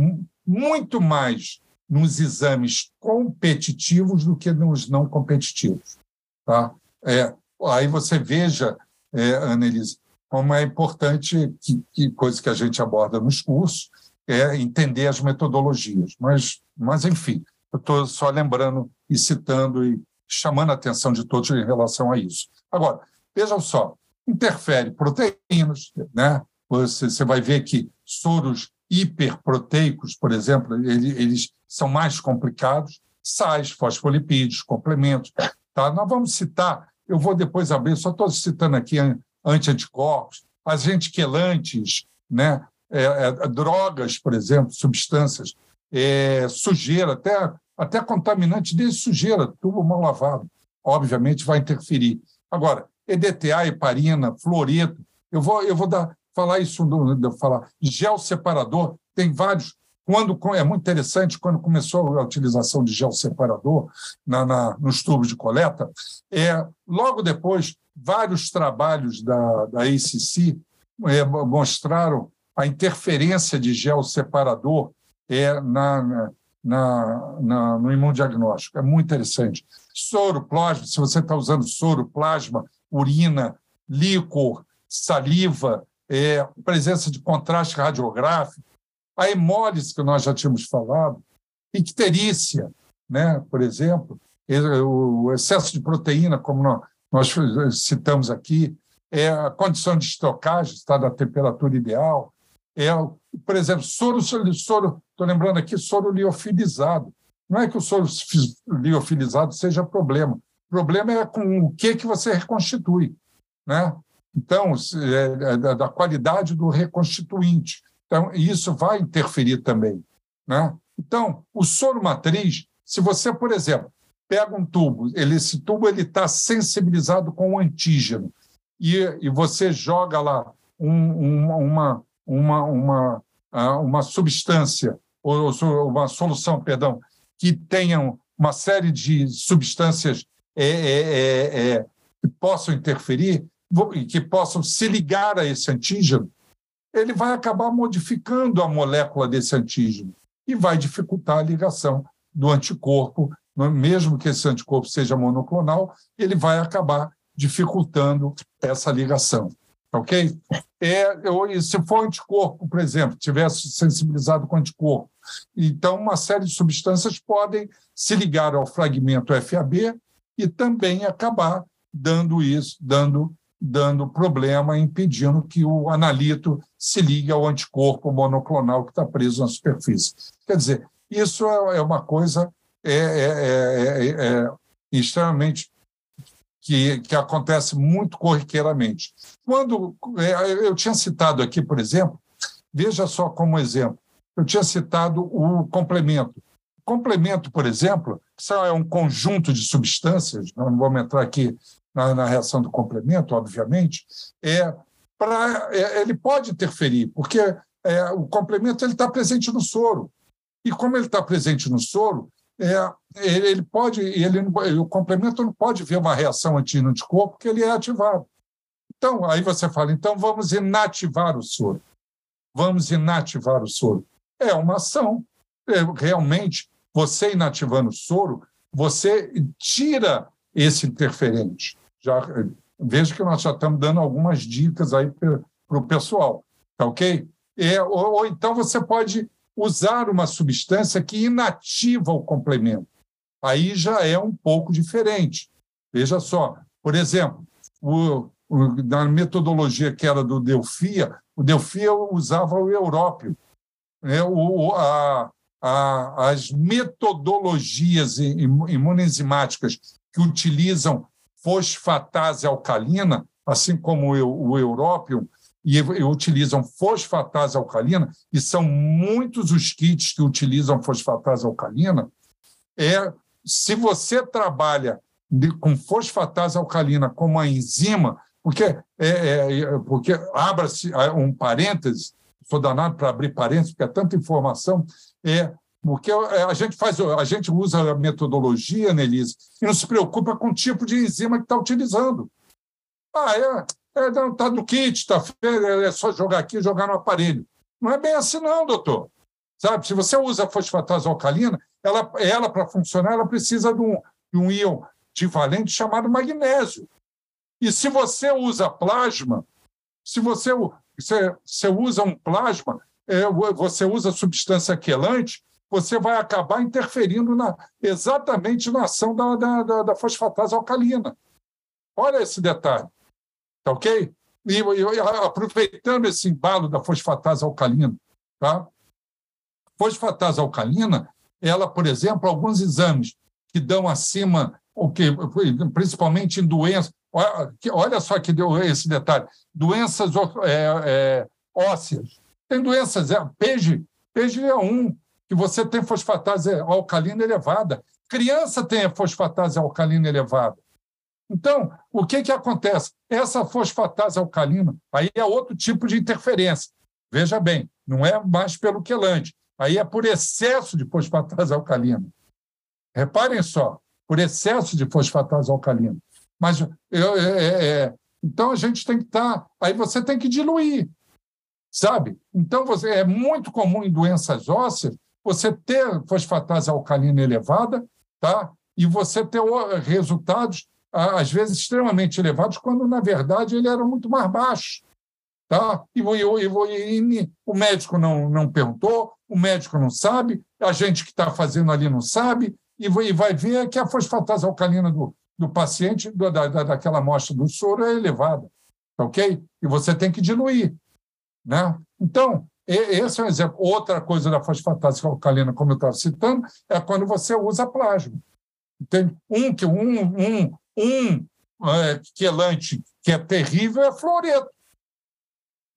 muito mais nos exames competitivos do que nos não competitivos. Tá? É, aí você veja, é, Annelise, como é importante, que, que coisa que a gente aborda nos cursos, é entender as metodologias. Mas, mas enfim, eu estou só lembrando e citando e chamando a atenção de todos em relação a isso. Agora, vejam só, interfere proteínas, né? Você, você vai ver que soros hiperproteicos, por exemplo, eles, eles são mais complicados, sais, fosfolipídios, complementos. Tá? Nós vamos citar, eu vou depois abrir, só estou citando aqui anti-anticorpos, agentes quelantes, né? É, é, drogas, por exemplo, substâncias, é, sujeira, até, até contaminante de sujeira, tubo mal lavado, obviamente vai interferir. Agora, EDTA, heparina, fluoreto. Eu vou, eu vou dar, falar isso, falar gel separador, tem vários. Quando é muito interessante quando começou a utilização de gel separador na, na, nos tubos de coleta, é logo depois vários trabalhos da, da ACC é, mostraram a interferência de gel separador é, na, na, na, no imunodiagnóstico. É muito interessante. Soro, plasma, se você está usando soro, plasma, urina, líquor, saliva, é, presença de contraste radiográfico, a hemólise que nós já tínhamos falado, icterícia, né, por exemplo, o excesso de proteína, como nós citamos aqui, é a condição de estocagem, está da temperatura ideal, é, por exemplo, soro, soro estou lembrando aqui, soro liofilizado. Não é que o soro liofilizado seja problema. O problema é com o que, que você reconstitui. Né? Então, é, é da qualidade do reconstituinte. Então, isso vai interferir também. Né? Então, o soro matriz, se você, por exemplo, pega um tubo, ele, esse tubo está sensibilizado com o antígeno, e, e você joga lá um, um, uma, uma, uma, uma substância, ou uma solução, perdão, que tenham uma série de substâncias é, é, é, é que possam interferir, que possam se ligar a esse antígeno, ele vai acabar modificando a molécula desse antígeno e vai dificultar a ligação do anticorpo, mesmo que esse anticorpo seja monoclonal, ele vai acabar dificultando essa ligação. Ok? É, se for anticorpo, por exemplo, tivesse sensibilizado com anticorpo, então uma série de substâncias podem se ligar ao fragmento FAB e também acabar dando isso, dando dando problema, impedindo que o analito se ligue ao anticorpo monoclonal que está preso na superfície. Quer dizer, isso é, é uma coisa é, é, é, extremamente que, que acontece muito corriqueiramente. Quando eu tinha citado aqui, por exemplo, veja só como exemplo, eu tinha citado o complemento. Complemento, por exemplo, que é um conjunto de substâncias, não vamos entrar aqui na, na reação do complemento, obviamente, é, pra, é, ele pode interferir, porque é, o complemento está presente no soro. E como ele está presente no soro, é, ele, ele, pode, ele, o complemento não pode ver uma reação anti-anticorpo, porque ele é ativado. Então, aí você fala, então vamos inativar o soro. Vamos inativar o soro. É uma ação. É, realmente, você inativando o soro, você tira esse interferente já que nós já estamos dando algumas dicas aí para o pessoal, tá ok? É, ou, ou, então você pode usar uma substância que inativa o complemento. Aí já é um pouco diferente. Veja só, por exemplo, o, o, na metodologia que era do Delfia, o Delfia usava o európio. Né? O, a, a, as metodologias imunenzimáticas que utilizam fosfatase alcalina, assim como o Europium, e utilizam fosfatase alcalina, e são muitos os kits que utilizam fosfatase alcalina, é se você trabalha com fosfatase alcalina como a enzima, porque, é, é, porque abra-se um parêntese, sou danado para abrir parênteses, porque é tanta informação, é porque é, a gente faz, a gente usa a metodologia, Nelise, e não se preocupa com o tipo de enzima que está utilizando. Ah, é, é, no kit, está é só jogar aqui jogar no aparelho. Não é bem assim, não, doutor. Sabe, se você usa fosfatase alcalina, ela, ela para funcionar, ela precisa de um, de um íon divalente chamado magnésio. E se você usa plasma, se você, você, você usa um plasma, é, você usa substância quelante, você vai acabar interferindo na, exatamente na ação da, da, da, fosfatase alcalina. Olha esse detalhe, tá ok? E, e, aproveitando esse embalo da fosfatase alcalina, tá? Fosfatase alcalina, ela, por exemplo, alguns exames que dão acima, o que, principalmente em doenças, olha só que deu esse detalhe, doenças é, é, ósseas. Tem doenças, é, PEG, PEG é um, que você tem fosfatase alcalina elevada. Criança tem fosfatase alcalina elevada. Então, o que, que acontece? Essa fosfatase alcalina, aí é outro tipo de interferência. Veja bem, não é mais pelo quelante, aí é por excesso de fosfatase alcalina. Reparem só, por excesso de fosfatase alcalina. Mas eu, é, é, então a gente tem que estar. Tá, aí você tem que diluir, sabe? Então você é muito comum em doenças ósseas você ter fosfatase alcalina elevada, tá? E você ter resultados às vezes extremamente elevados, quando na verdade ele era muito mais baixo. Tá? E, e, e, o médico não, não perguntou, o médico não sabe, a gente que está fazendo ali não sabe, e vai ver que a fosfatase alcalina do, do paciente, do, da, daquela amostra do soro, é elevada. Tá ok? E você tem que diluir. Né? Então, esse é um exemplo. Outra coisa da fosfatase alcalina, como eu estava citando, é quando você usa plasma. Tem um que um, um, um é, quelante que é terrível é fluoreto.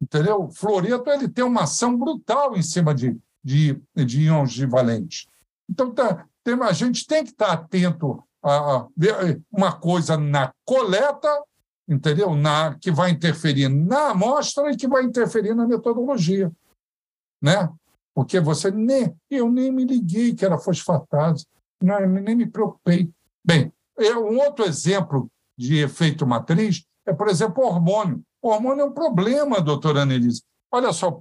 Entendeu? O fluoreto ele tem uma ação brutal em cima de, de, de íons de valente. Então, tá, tem, a gente tem que estar atento a, a uma coisa na coleta, entendeu? Na, que vai interferir na amostra e que vai interferir na metodologia. Né? Porque você nem. Eu nem me liguei que era fosfatase, não, nem me preocupei. Bem, é um outro exemplo de efeito matriz é, por exemplo, o hormônio. O hormônio é um problema, doutora Annelise. Olha só,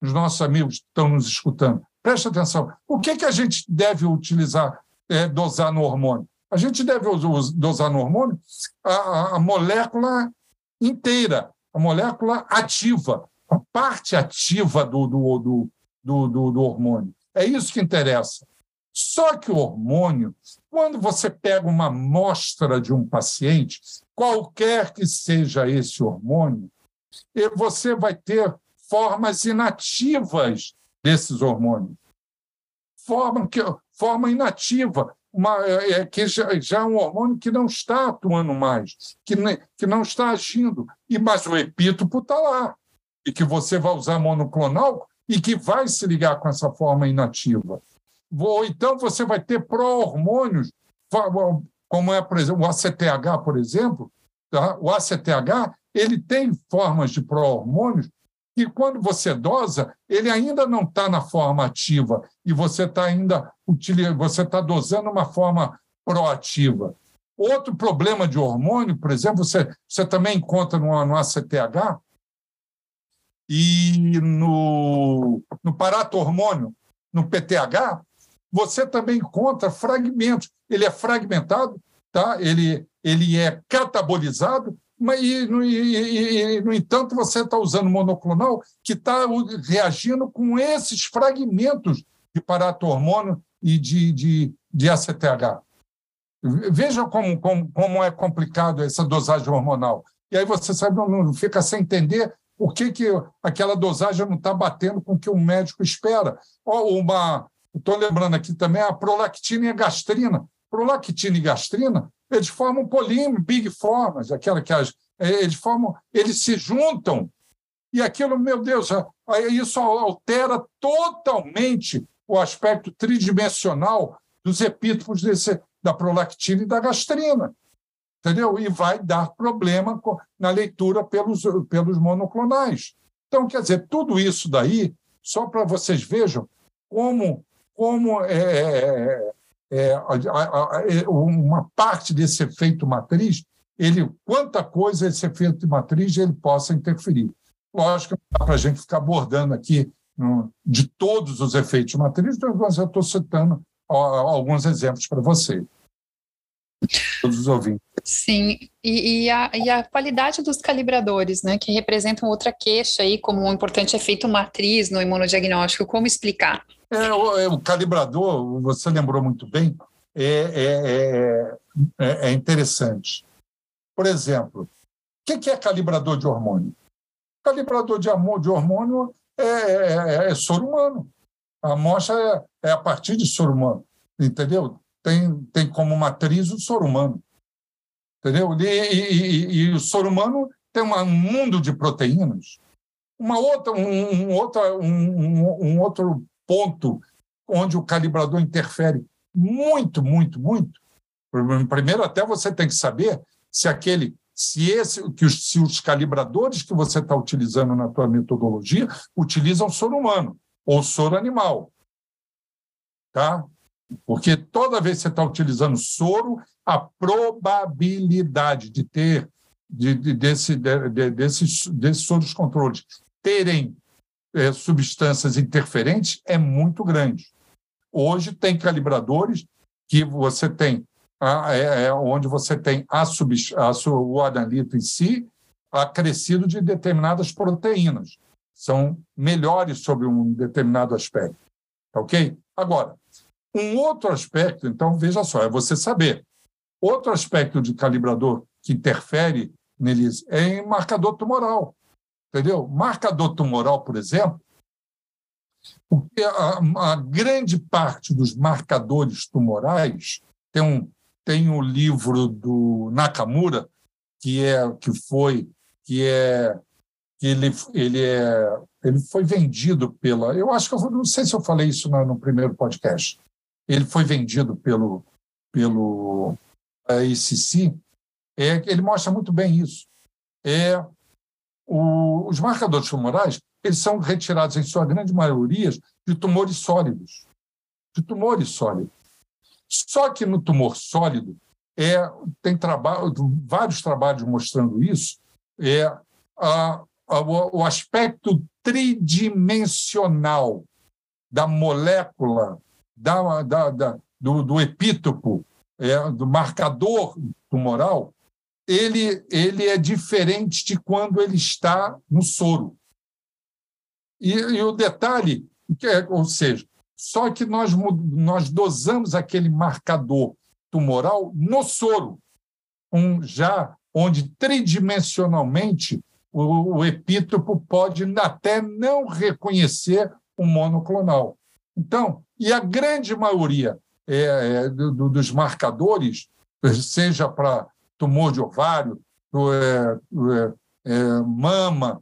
os nossos amigos estão nos escutando. Preste atenção. O que, que a gente deve utilizar, é, dosar no hormônio? A gente deve dosar no hormônio a, a molécula inteira, a molécula ativa, a parte ativa do, do, do, do, do hormônio. É isso que interessa. Só que o hormônio, quando você pega uma amostra de um paciente, qualquer que seja esse hormônio, você vai ter formas inativas desses hormônios. Forma, que, forma inativa, uma, é, é que já, já, é um hormônio que não está atuando mais, que, ne, que não está agindo. E, mas o epítopo está lá, e que você vai usar monoclonal e que vai se ligar com essa forma inativa. Ou então você vai ter pró-hormônios, como é, por exemplo, o ACTH, por exemplo. Tá? O ACTH ele tem formas de pró-hormônios que, quando você dosa, ele ainda não está na forma ativa e você está ainda você está dosando uma forma proativa. Outro problema de hormônio, por exemplo, você, você também encontra no, no ACTH e no, no paratormônio, no PTH, você também encontra fragmentos. Ele é fragmentado, tá? ele, ele é catabolizado, mas, e, no, e, e, no entanto, você está usando monoclonal que está reagindo com esses fragmentos de paratormônio e de, de, de ACTH. Veja como, como, como é complicado essa dosagem hormonal. E aí você sabe, não fica sem entender por que, que aquela dosagem não está batendo com o que o médico espera. Uma, Estou lembrando aqui também a prolactina e a gastrina. Prolactina e gastrina, eles formam polímero, big formas, aquela que as, é, eles formam, eles se juntam. E aquilo, meu Deus, isso altera totalmente o aspecto tridimensional dos epítopos desse, da prolactina e da gastrina. Entendeu? E vai dar problema na leitura pelos, pelos monoclonais. Então, quer dizer, tudo isso daí, só para vocês vejam como como é, é, é, é uma parte desse efeito matriz, ele, quanta coisa esse efeito matriz ele possa interferir. Lógico não dá para a gente ficar abordando aqui no, de todos os efeitos matrizes, mas eu estou citando alguns exemplos para você. Todos os ouvintes. Sim, e, e, a, e, a, qualidade dos calibradores, né, que representam outra queixa aí como um importante efeito matriz no imunodiagnóstico, como explicar? É, o, é, o, calibrador, você lembrou muito bem, é, é, é, é interessante. Por exemplo, o que é calibrador de hormônio? Calibrador de, de hormônio é, é, soro humano. A amostra é, a partir de soro humano, entendeu? Tem, tem como matriz o soro humano, entendeu? E, e, e, e o soro humano tem um mundo de proteínas. Uma outra, um, um, outra, um, um outro ponto onde o calibrador interfere muito, muito, muito. Primeiro, até você tem que saber se aquele, se esse, que os, se os calibradores que você está utilizando na tua metodologia utilizam soro humano ou soro animal, tá? Porque toda vez que você está utilizando soro, a probabilidade de ter de, de, desse, de, desses, desses soros controles terem é, substâncias interferentes é muito grande. Hoje tem calibradores que você tem a, é, é, onde você tem a, sub, a, o analito em si acrescido de determinadas proteínas. São melhores sobre um determinado aspecto. Tá ok? Agora, um outro aspecto, então, veja só, é você saber. Outro aspecto de calibrador que interfere neles é em marcador tumoral. Entendeu? Marcador tumoral, por exemplo, porque a, a grande parte dos marcadores tumorais tem um, tem um livro do Nakamura que é que foi que é ele ele é ele foi vendido pela eu acho que eu não sei se eu falei isso no, no primeiro podcast ele foi vendido pelo pelo ICC é ele mostra muito bem isso. É o, os marcadores tumorais eles são retirados em sua grande maioria de tumores sólidos. De tumores sólidos. Só que no tumor sólido é tem trabalho vários trabalhos mostrando isso é a, a, o aspecto tridimensional da molécula da, da, da do, do, epítopo é, do marcador tumoral ele ele é diferente de quando ele está no soro e, e o detalhe é, ou seja só que nós, nós dosamos aquele marcador tumoral no soro, um, já onde tridimensionalmente o, o epítopo pode até não reconhecer o monoclonal. Então, e a grande maioria é, é, do, dos marcadores, seja para tumor de ovário, é, é, é mama,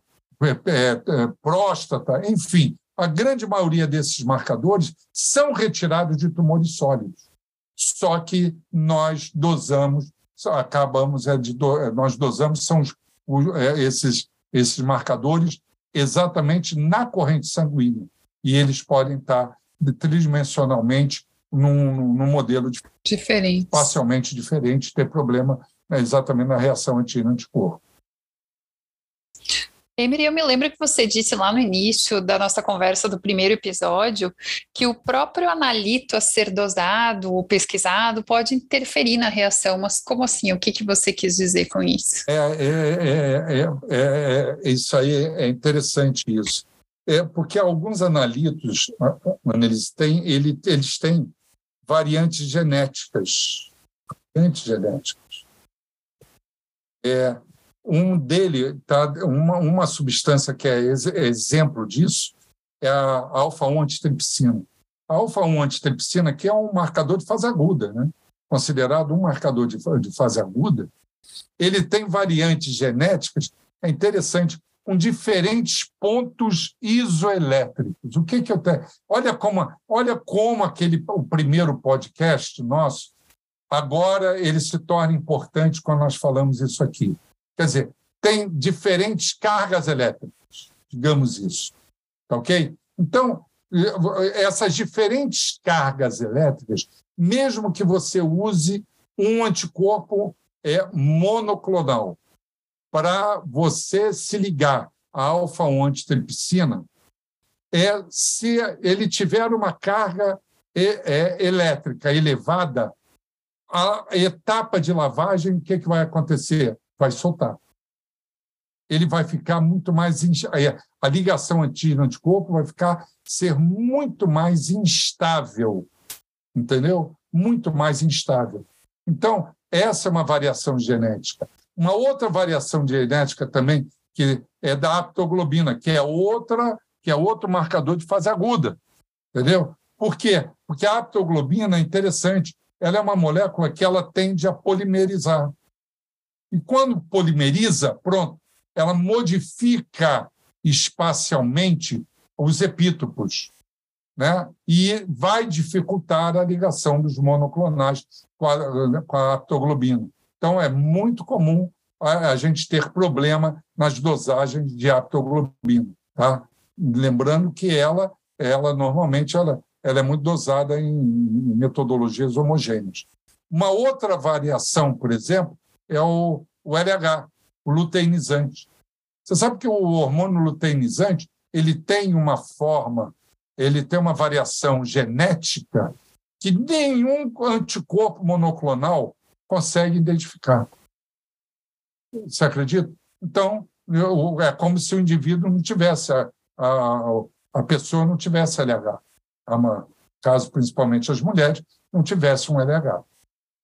próstata, enfim, a grande maioria desses marcadores são retirados de tumores sólidos. Só que nós dosamos, acabamos é do, nós dosamos são os, é, esses esses marcadores exatamente na corrente sanguínea e eles podem estar tridimensionalmente num, num modelo diferente, parcialmente diferente, ter problema né, exatamente na reação anti-anticorpo. Emery, eu me lembro que você disse lá no início da nossa conversa do primeiro episódio que o próprio analito a ser dosado ou pesquisado pode interferir na reação, mas como assim? O que, que você quis dizer com isso? É, é, é, é isso aí é interessante isso. É porque alguns analitos, eles têm, ele, eles têm variantes genéticas, variantes genéticas. É, um dele, tá, uma, uma substância que é ex, exemplo disso é a alfa-1 antitripsina. A alfa-1 antitripsina, que é um marcador de fase aguda, né? considerado um marcador de, de fase aguda, ele tem variantes genéticas, é interessante, com diferentes pontos isoelétricos. O que que eu tenho? Olha como, olha como aquele o primeiro podcast nosso agora ele se torna importante quando nós falamos isso aqui. Quer dizer, tem diferentes cargas elétricas, digamos isso. Tá ok? Então, essas diferentes cargas elétricas, mesmo que você use um anticorpo é monoclonal para você se ligar à alfa-1 antitripsina, é se ele tiver uma carga é, elétrica elevada, a etapa de lavagem, o que, que vai acontecer? vai soltar. Ele vai ficar muito mais. A ligação antígeno-anticorpo vai ficar ser muito mais instável, entendeu? Muito mais instável. Então, essa é uma variação genética. Uma outra variação genética também, que é da aptoglobina, que é outra, que é outro marcador de fase aguda. Entendeu? Por quê? Porque a aptoglobina é interessante, ela é uma molécula que ela tende a polimerizar. E quando polimeriza, pronto, ela modifica espacialmente os epítopos, né? e vai dificultar a ligação dos monoclonais com a, com a aptoglobina. Então, é muito comum a, gente ter problema nas dosagens de aptoglobina. Tá? Lembrando que ela, ela normalmente, ela, ela é muito dosada em metodologias homogêneas. Uma outra variação, por exemplo, é o, o LH, o luteinizante. Você sabe que o hormônio luteinizante ele tem uma forma, ele tem uma variação genética que nenhum anticorpo monoclonal consegue identificar. Você acredita? Então, é como se o indivíduo não tivesse, a, a, a pessoa não tivesse LH. Uma, caso principalmente as mulheres, não tivesse um LH.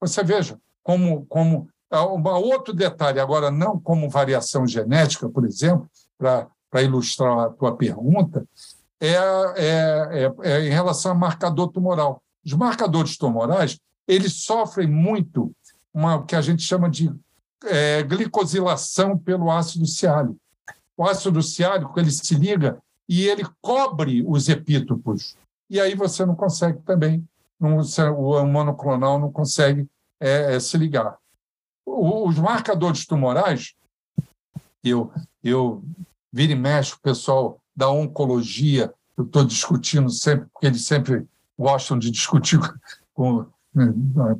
Você veja como, como um outro detalhe, agora não como variação genética, por exemplo, para ilustrar a tua pergunta, é, é, é, é, em relação ao marcador tumoral. Os marcadores tumorais eles sofrem muito uma, o que a gente chama de é, glicosilação pelo ácido ciálico. O ácido ciálico ele se liga e ele cobre os epítopos. E aí você não consegue também, não, o monoclonal não consegue é, é, se ligar. Os marcadores tumorais, eu, eu vira e mexe, o pessoal da oncologia, eu estou discutindo sempre, porque eles sempre gostam de discutir com,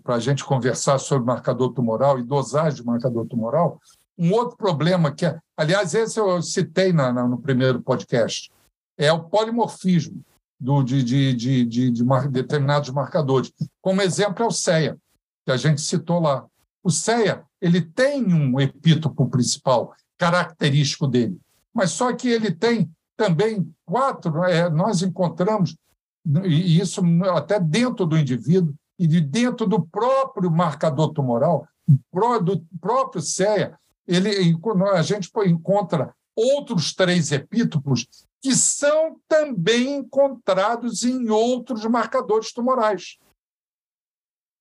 para a gente conversar sobre marcador tumoral e dosagem de marcador tumoral. Um outro problema que, é, aliás, esse eu citei na, na, no primeiro podcast, é o polimorfismo do, de, de, de, de, de mar, determinados marcadores. Como exemplo é o CEA, que a gente citou lá. O CEA ele tem um epítopo principal, característico dele, mas só que ele tem também quatro, é, nós encontramos, e isso até dentro do indivíduo, e de dentro do próprio marcador tumoral, do próprio CEA, ele, a gente encontra outros três epítopos que são também encontrados em outros marcadores tumorais.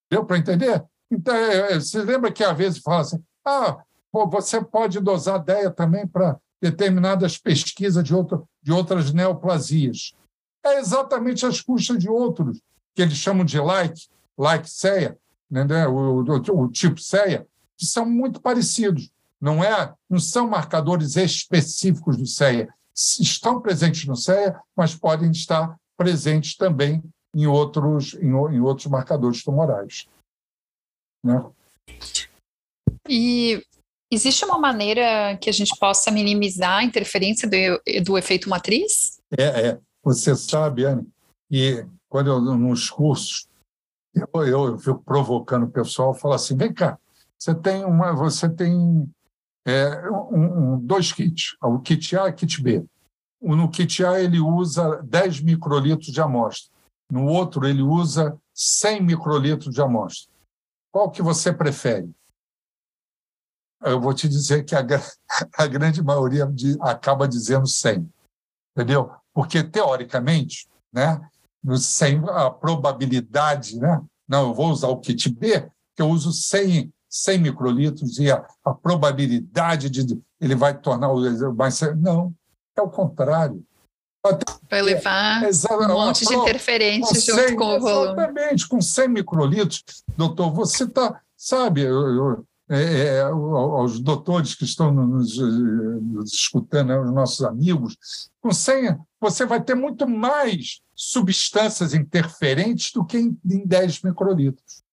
Deu para entender? Então, é, é, você lembra que às vezes fala assim: ah, você pode dosar DEA também para determinadas pesquisas de, outro, de outras neoplasias. É exatamente as custas de outros, que eles chamam de like, like CEA, né? o, o, o tipo CEA, que são muito parecidos. Não, é, não são marcadores específicos do CEA. Estão presentes no CEA, mas podem estar presentes também em outros, em, em outros marcadores tumorais. Né? E existe uma maneira que a gente possa minimizar a interferência do, do efeito matriz? É, é. Você sabe, Anne, e quando eu, nos cursos eu, eu, eu fico provocando o pessoal, falo assim, vem cá, você tem uma, você tem é, um, um, dois kits, o kit A e o kit B. No kit A ele usa 10 microlitros de amostra, no outro ele usa 100 microlitros de amostra. Qual que você prefere? Eu vou te dizer que a, a grande maioria de, acaba dizendo 100, entendeu? Porque, teoricamente, né, sem a probabilidade, né? Não, eu vou usar o kit B, que eu uso 100, 100 microlitros e a, a probabilidade de ele vai tornar o mais. Não, é o contrário. Vai levar é, um monte de interferentes junto 100, com o volume. Exatamente, com 100 microlitros, doutor, você está, sabe, eu, eu, é, é, aos doutores que estão nos, nos escutando, né, os nossos amigos, com 100 você vai ter muito mais substâncias interferentes do que em, em 10 microlitros.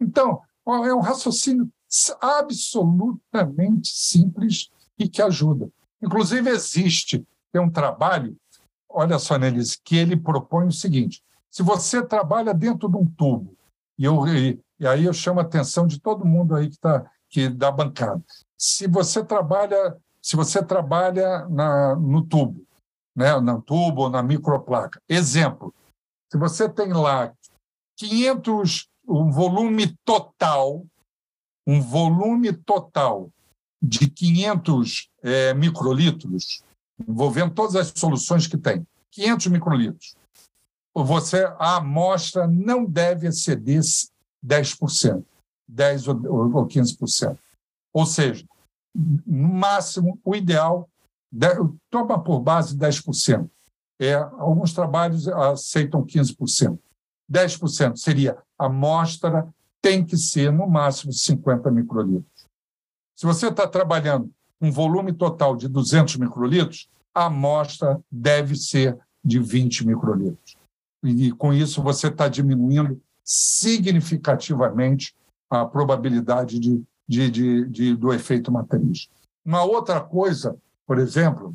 Então, é um raciocínio absolutamente simples e que ajuda. Inclusive, existe tem um trabalho, olha só, Nelise, que ele propõe o seguinte: se você trabalha dentro de um tubo, e, eu, e, e aí eu chamo a atenção de todo mundo aí que está que da bancada. Se você trabalha, se você trabalha na, no tubo né, na tubo ou na microplaca. Exemplo, se você tem lá 500, um volume total, um volume total de 500 é, microlitros, envolvendo todas as soluções que tem, 500 microlitros, você, a amostra não deve exceder 10%, 10% ou 15%. Ou seja, no máximo, o ideal toma por base 10%. É, alguns trabalhos aceitam 15%. 10% seria a amostra tem que ser no máximo 50 microlitros. Se você está trabalhando um volume total de 200 microlitros, a amostra deve ser de 20 microlitros. e com isso você está diminuindo significativamente a probabilidade de, de, de, de, do efeito matriz. Uma outra coisa, por exemplo,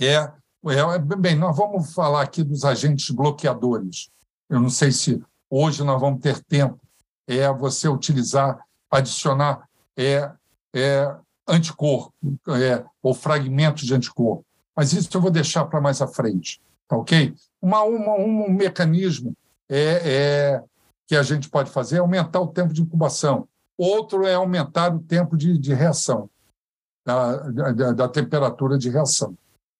é, é. Bem, nós vamos falar aqui dos agentes bloqueadores. Eu não sei se hoje nós vamos ter tempo. É você utilizar, adicionar é, é, anticorpo, é, ou fragmentos de anticorpo. Mas isso eu vou deixar para mais à frente, tá ok? Uma, uma, um mecanismo é, é, que a gente pode fazer é aumentar o tempo de incubação. Outro é aumentar o tempo de, de reação, da, da, da, temperatura de reação.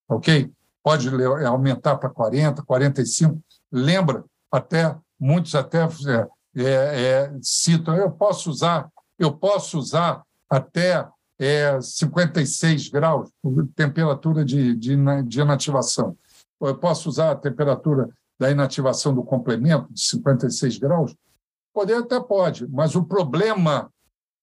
Ok? Pode aumentar para 40, 45. Lembra, até muitos até é, é, é, citam, eu posso usar, eu posso usar até é, 56 graus, temperatura de, de, de inativação. Eu posso usar a temperatura da inativação do complemento de 56 graus? Poder até pode, mas o problema,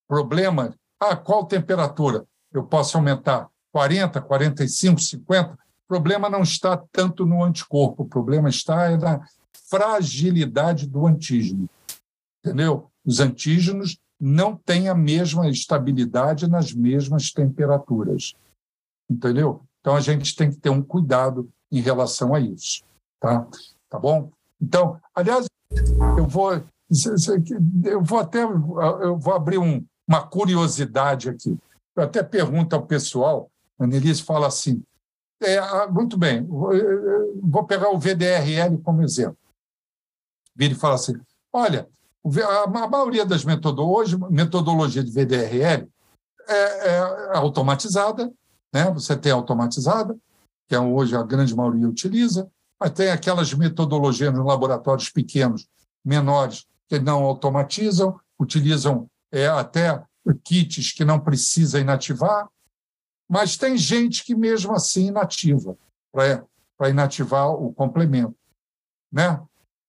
problema, ah, qual temperatura? Eu posso aumentar 40, 45, 50? O problema não está tanto no anticorpo, o problema está na fragilidade do antígeno. Entendeu? Os antígenos não têm a mesma estabilidade nas mesmas temperaturas. Entendeu? Então a gente tem que ter um cuidado em relação a isso. Tá? tá bom? Então, aliás, eu vou, eu vou até eu vou abrir um, uma curiosidade aqui. Eu até pergunto ao pessoal, a Nelise fala assim, é, ah, muito bem, vou pegar o VDRL como exemplo. Vira e fala assim, olha, a maioria das metodologias, metodologia de VDRL é, é automatizada, né? você tem automatizada, que é hoje a grande maioria utiliza, mas tem aquelas metodologias nos laboratórios pequenos, menores, que não automatizam, utilizam é, até kits que não precisa inativar, mas tem gente que mesmo assim inativa, para inativar o complemento. Né?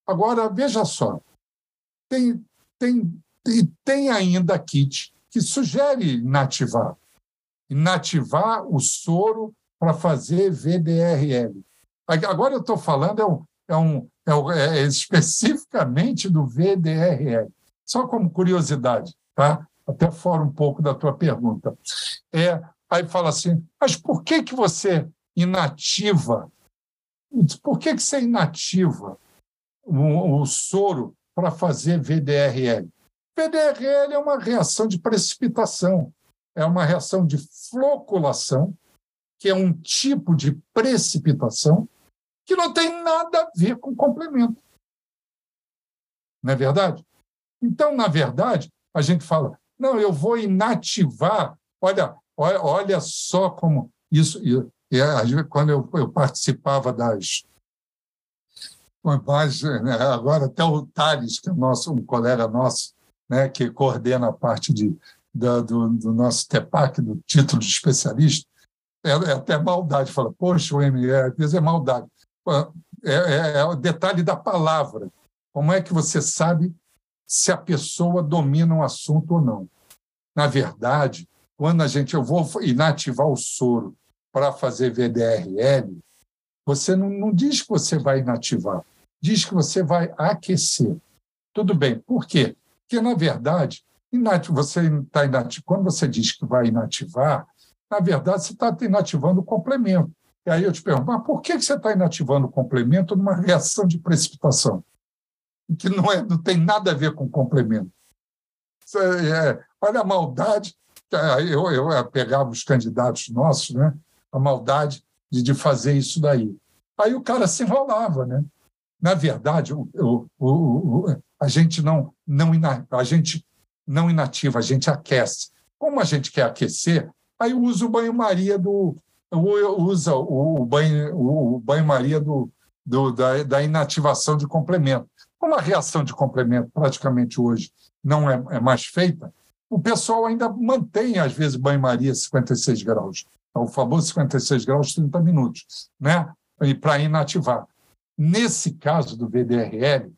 Agora, veja só, tem, tem, tem ainda kit que sugere inativar. Inativar o soro para fazer VDRL. Agora eu estou falando é, um, é, um, é, um, é, especificamente do VDRL. Só como curiosidade, tá? Até fora um pouco da tua pergunta. É, aí fala assim, mas por que, que você inativa? Por que, que você inativa o, o soro para fazer VDRL? VDRL é uma reação de precipitação, é uma reação de floculação, que é um tipo de precipitação que não tem nada a ver com complemento. Não é verdade? Então, na verdade, a gente fala, não, eu vou inativar. Olha, olha, olha só como isso. quando eu, eu participava das. Mas, né, agora, até o Thales, que é nosso, um colega nosso, né, que coordena a parte de, da, do, do nosso TEPAC, do título de especialista, é, é até maldade. Fala, poxa, o ME, às vezes é maldade é, é, é o detalhe da palavra. Como é que você sabe se a pessoa domina um assunto ou não? Na verdade, quando a gente eu vou inativar o soro para fazer VDRL, você não, não diz que você vai inativar, diz que você vai aquecer. Tudo bem. Por quê? Porque, na verdade, você está inativ... quando você diz que vai inativar, na verdade, você está inativando o complemento. E aí eu te pergunto, mas por que você está inativando o complemento numa reação de precipitação? Que não, é, não tem nada a ver com complemento. É, olha a maldade. Eu, eu pegava os candidatos nossos, né? a maldade de, de fazer isso daí. Aí o cara se enrolava. Né? Na verdade, o, o, o, a, gente não, não, a gente não inativa, a gente aquece. Como a gente quer aquecer, aí usa o banho-maria do, usa o banho, o banho-maria do, do, da, da, inativação de complemento. Como a reação de complemento praticamente hoje não é, é mais feita, o pessoal ainda mantém, às vezes, banho-maria 56 graus, é o famoso 56 graus 30 minutos, né? para inativar. Nesse caso do VDRL,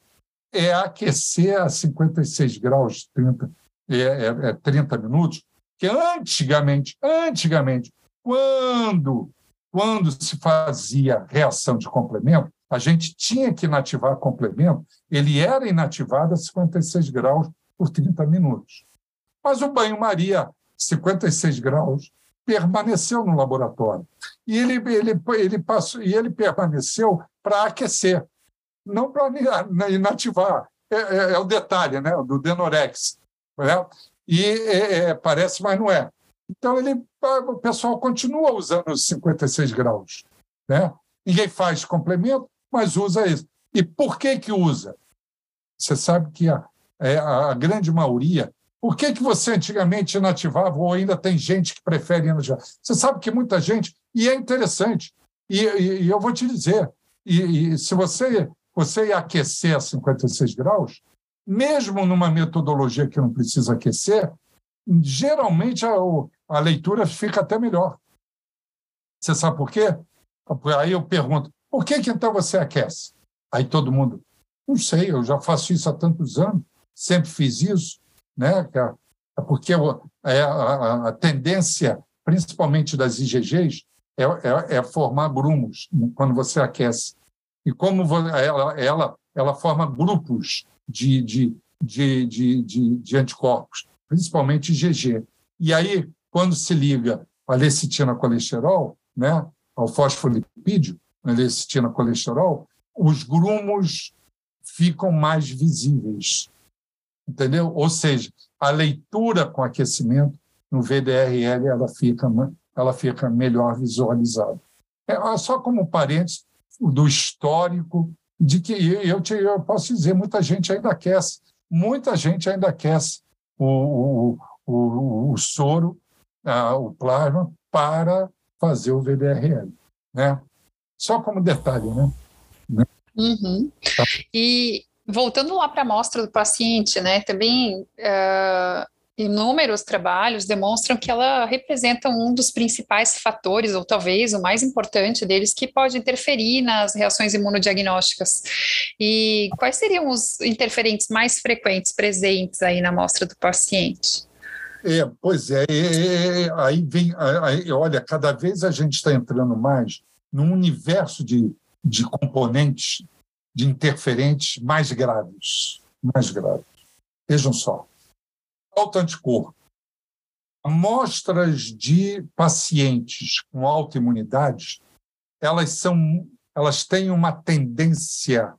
é aquecer a 56 graus 30, é, é, é 30 minutos, que antigamente, antigamente, quando, quando se fazia reação de complemento, a gente tinha que inativar complemento, ele era inativado a 56 graus por 30 minutos. Mas o banho-maria, 56 graus, permaneceu no laboratório. E ele, ele, ele, passou, e ele permaneceu para aquecer, não para inativar. É, é, é, o detalhe né, do Denorex. Né? E é, é, parece, mas não é. Então, ele, o pessoal continua usando os 56 graus. Né? Ninguém faz complemento, mas usa isso. E por que, que usa? Você sabe que a, é, a grande maioria. Por que, que você antigamente inativava ou ainda tem gente que prefere inativar? Você sabe que muita gente, e é interessante, e, e, e eu vou te dizer, e, e se você, você aquecer a 56 graus, mesmo numa metodologia que não precisa aquecer, geralmente a, a leitura fica até melhor. Você sabe por quê? Aí eu pergunto, por que, que então você aquece? Aí todo mundo, não sei, eu já faço isso há tantos anos, sempre fiz isso, né? É, é porque é a, tendência, principalmente das IgGs, é, é, é, formar grumos quando você aquece. E como ela, ela, ela forma grupos de, de, de, de, de, de anticorpos, principalmente IgG. E aí, quando se liga a lecitina colesterol, né, ao fosfolipídio, a lecitina colesterol, os grumos ficam mais visíveis. Entendeu? Ou seja, a leitura com aquecimento no VDRL ela fica, ela fica melhor visualizada. É, só como parênteses do histórico de que eu, te, eu posso dizer, muita gente ainda aquece, muita gente ainda aquece o, o, o, o soro, a, o plasma, para fazer o VDRL. Né? Só como detalhe, né? Uhum. E voltando lá para a amostra do paciente, né? Também uh, inúmeros trabalhos demonstram que ela representa um dos principais fatores, ou talvez o mais importante deles, que pode interferir nas reações imunodiagnósticas. E quais seriam os interferentes mais frequentes presentes aí na amostra do paciente? É, pois é, é, é aí vem, aí, olha, cada vez a gente está entrando mais num universo de de componentes, de interferentes mais graves. Mais graves. Vejam só. Alto anticorpo. Amostras de pacientes com autoimunidade, elas são elas têm uma tendência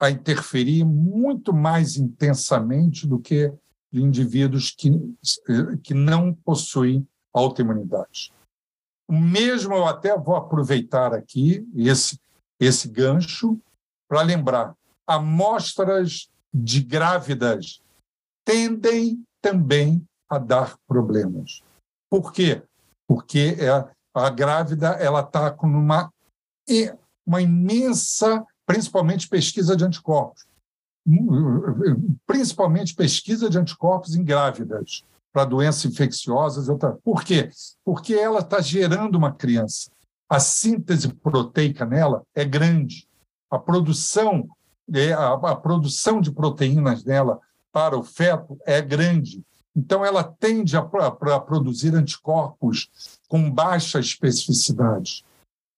a interferir muito mais intensamente do que indivíduos que, que não possuem autoimunidade. Mesmo eu até vou aproveitar aqui esse esse gancho para lembrar: amostras de grávidas tendem também a dar problemas. Por quê? Porque é, a grávida ela está com uma, uma imensa, principalmente pesquisa de anticorpos, principalmente pesquisa de anticorpos em grávidas para doenças infecciosas. Por quê? Porque ela está gerando uma criança a síntese proteica nela é grande. A produção, é, a, produção de proteínas nela para o feto é grande. Então, ela tende a, a, a produzir anticorpos com baixa especificidade.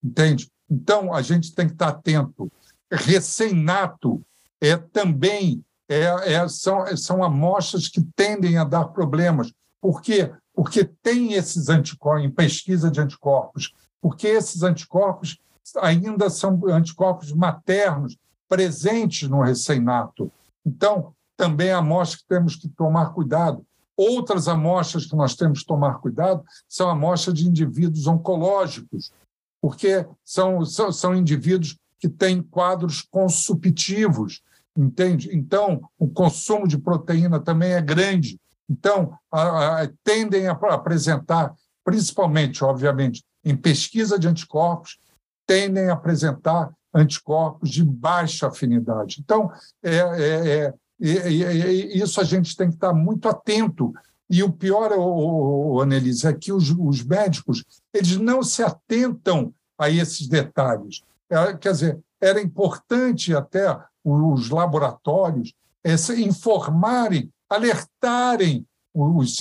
Entende? Então, a gente tem que estar atento. Recém-nato é também é, é, são, são amostras que tendem a dar problemas. Por quê? Porque tem esses anticorpos, em pesquisa de anticorpos, porque esses anticorpos ainda são anticorpos maternos presentes no recém-nato. Então, também é amostra que temos que tomar cuidado. Outras amostras que nós temos que tomar cuidado são amostras de indivíduos oncológicos, porque são, são, são indivíduos que têm quadros consumptivos, entende? Então, o consumo de proteína também é grande. Então, a, a, tendem a apresentar, principalmente, obviamente, em pesquisa de anticorpos, tendem a apresentar anticorpos de baixa afinidade. Então, é, é, é, isso a gente tem que estar muito atento. E o pior, o, Annelise, é que os, os médicos eles não se atentam a esses detalhes. É, quer dizer, era importante até os laboratórios é, informarem, alertarem os,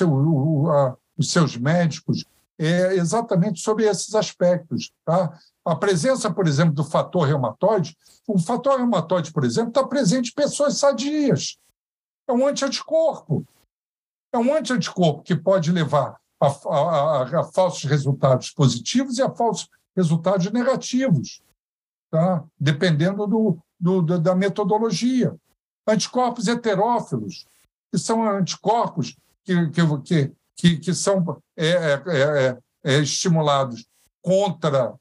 os seus médicos é, exatamente sobre esses aspectos. Tá? A presença, por exemplo, do fator reumatoide, o fator reumatoide, por exemplo, está presente em pessoas sadias. É um anti-anticorpo. É um anti-anticorpo que pode levar a, a, a, a, falsos resultados positivos e a falsos resultados negativos, tá? dependendo do, do, da metodologia. Anticorpos heterófilos, que são anticorpos que, que, que, que são é, é, é, é, estimulados contra,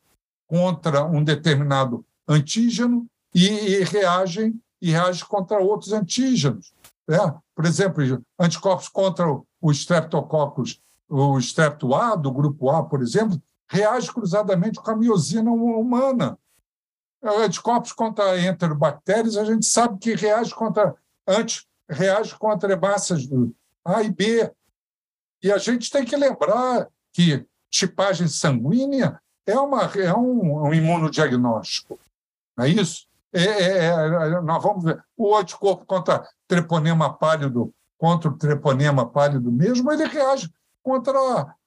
contra um determinado antígeno e, e reagem e reagem contra outros antígenos. Né? Por exemplo, anticorpos contra o streptococcus, o strepto A, do grupo A, por exemplo, reage cruzadamente com a miosina humana. Anticorpos contra enterobactérias, a gente sabe que reage contra, antes, reage contra hemácias A e B. E a gente tem que lembrar que tipagem sanguínea é, uma, é um, um imunodiagnóstico. Não é isso? É, é, é, nós vamos ver. O anticorpo contra treponema pálido, contra o treponema pálido mesmo, ele reage contra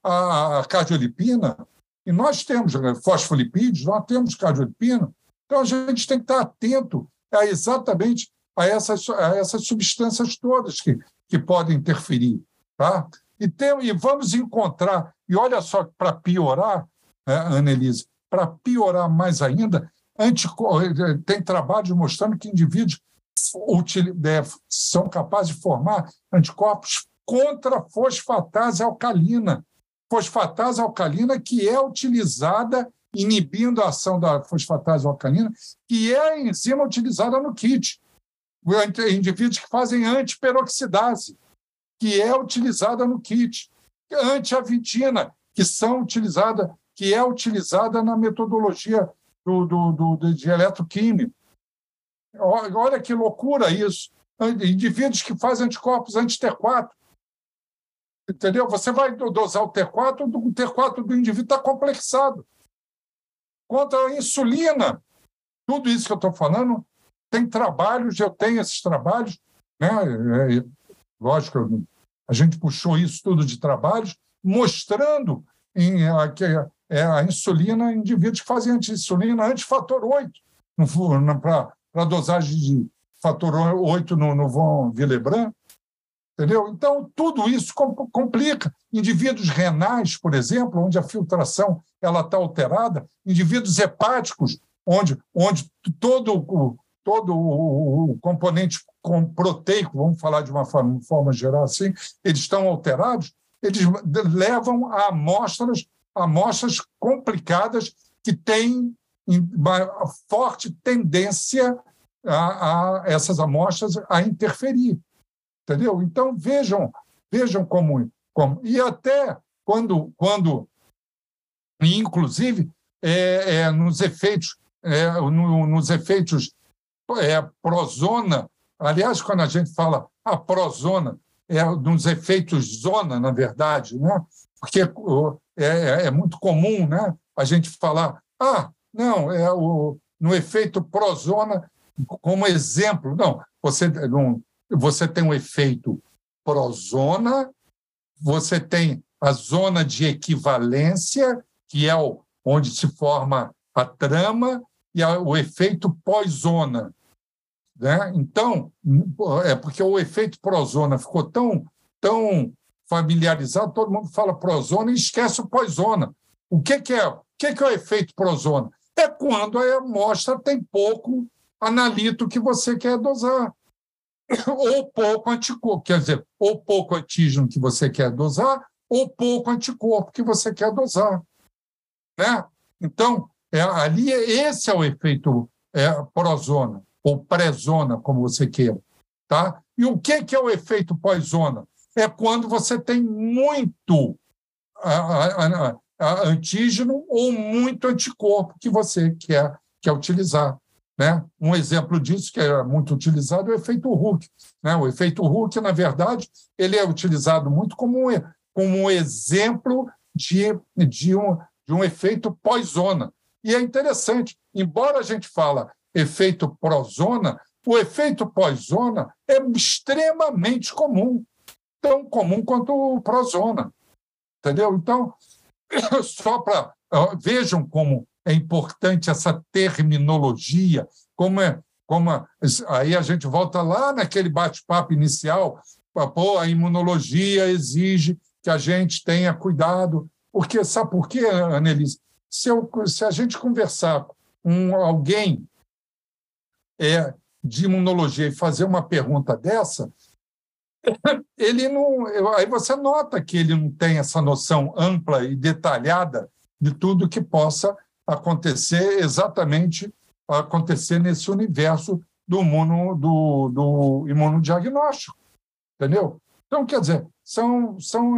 a, a cardiolipina. E nós temos né, fosfolipídios, nós temos cardiolipina. Então a gente tem que estar atento a exatamente a essas, a essas substâncias todas que, que podem interferir. Tá? E, tem, e vamos encontrar, e olha só, para piorar, né, Annelise, para piorar mais ainda, tem trabalhos mostrando que indivíduos são capazes de formar anticorpos contra fosfatase alcalina. Fosfatase alcalina que é utilizada inibindo a ação da fosfatase alcalina, que é a enzima utilizada no kit. Indivíduos que fazem antiperoxidase que é utilizada no kit, antiavidina, que são utilizada, que é utilizada na metodologia do, do, do, de eletroquímica. Olha que loucura isso. Indivíduos que fazem anticorpos anti-T4. Entendeu? Você vai dosar o T4, o T4 do indivíduo está complexado. Contra a insulina. Tudo isso que eu estou falando, tem trabalhos, eu tenho esses trabalhos, né? Lógico, a gente puxou isso tudo de trabalhos, mostrando em, a, que é a insulina em indivíduos que fazem anti-insulina anti-fator 8, para dosagem de fator 8 no, no von Willebrand. Entendeu? Então, tudo isso complica. Indivíduos renais, por exemplo, onde a filtração está alterada, indivíduos hepáticos, onde, onde todo o, todo o componente proteico, vamos falar de uma forma, forma geral assim, eles estão alterados, eles levam a amostras, amostras complicadas que têm uma forte tendência a, a essas amostras a interferir. Entendeu? Então, vejam, vejam como, como. E até quando, quando inclusive, é, é, nos efeitos, é, no, nos efeitos é, prozona. Aliás, quando a gente fala a prozona, é nos efeitos zona, na verdade, né? porque é, é, é muito comum né? a gente falar, ah, não, é o, no efeito prozona, como exemplo. Não, você, não, você tem um efeito prozona, você tem a zona de equivalência, que é o, onde se forma a trama, e a, o efeito pós-zona, né? Então, é porque o efeito prozona ficou tão, tão familiarizado, todo mundo fala prozona e esquece o pós-zona. O que, que é? O que, que é o efeito prozona? É quando a amostra tem pouco analito que você quer dosar. Ou pouco anticorpo, quer dizer, ou pouco antígeno que você quer dosar, ou pouco anticorpo que você quer dosar. Né? Então, é, ali esse é o efeito é, prozona ou pré-zona, como você queira. Tá? E o que, que é o efeito pós-zona? É quando você tem muito antígeno ou muito anticorpo que você quer, quer utilizar. Né? Um exemplo disso, que é muito utilizado, é o efeito Hooke. Né? O efeito Hooke, na verdade, ele é utilizado muito como um, como um exemplo de, de, um, de um efeito pós-zona. E é interessante, embora a gente fala efeito pró-zona, o efeito pós-zona é extremamente comum, tão comum quanto o pró-zona. Entendeu? Então, só para. Vejam como é importante essa terminologia, como é. Como é, aí a gente volta lá naquele bate-papo inicial, pô, a imunologia exige que a gente tenha cuidado. Porque, sabe por quê, Annelise? Se, eu, se a gente conversar com alguém é, de imunologia e fazer uma pergunta dessa, ele não. Aí você nota que ele não tem essa noção ampla e detalhada de tudo que possa acontecer exatamente acontecer nesse universo do, imuno, do, do imunodiagnóstico. Entendeu? Então, quer dizer, são, são,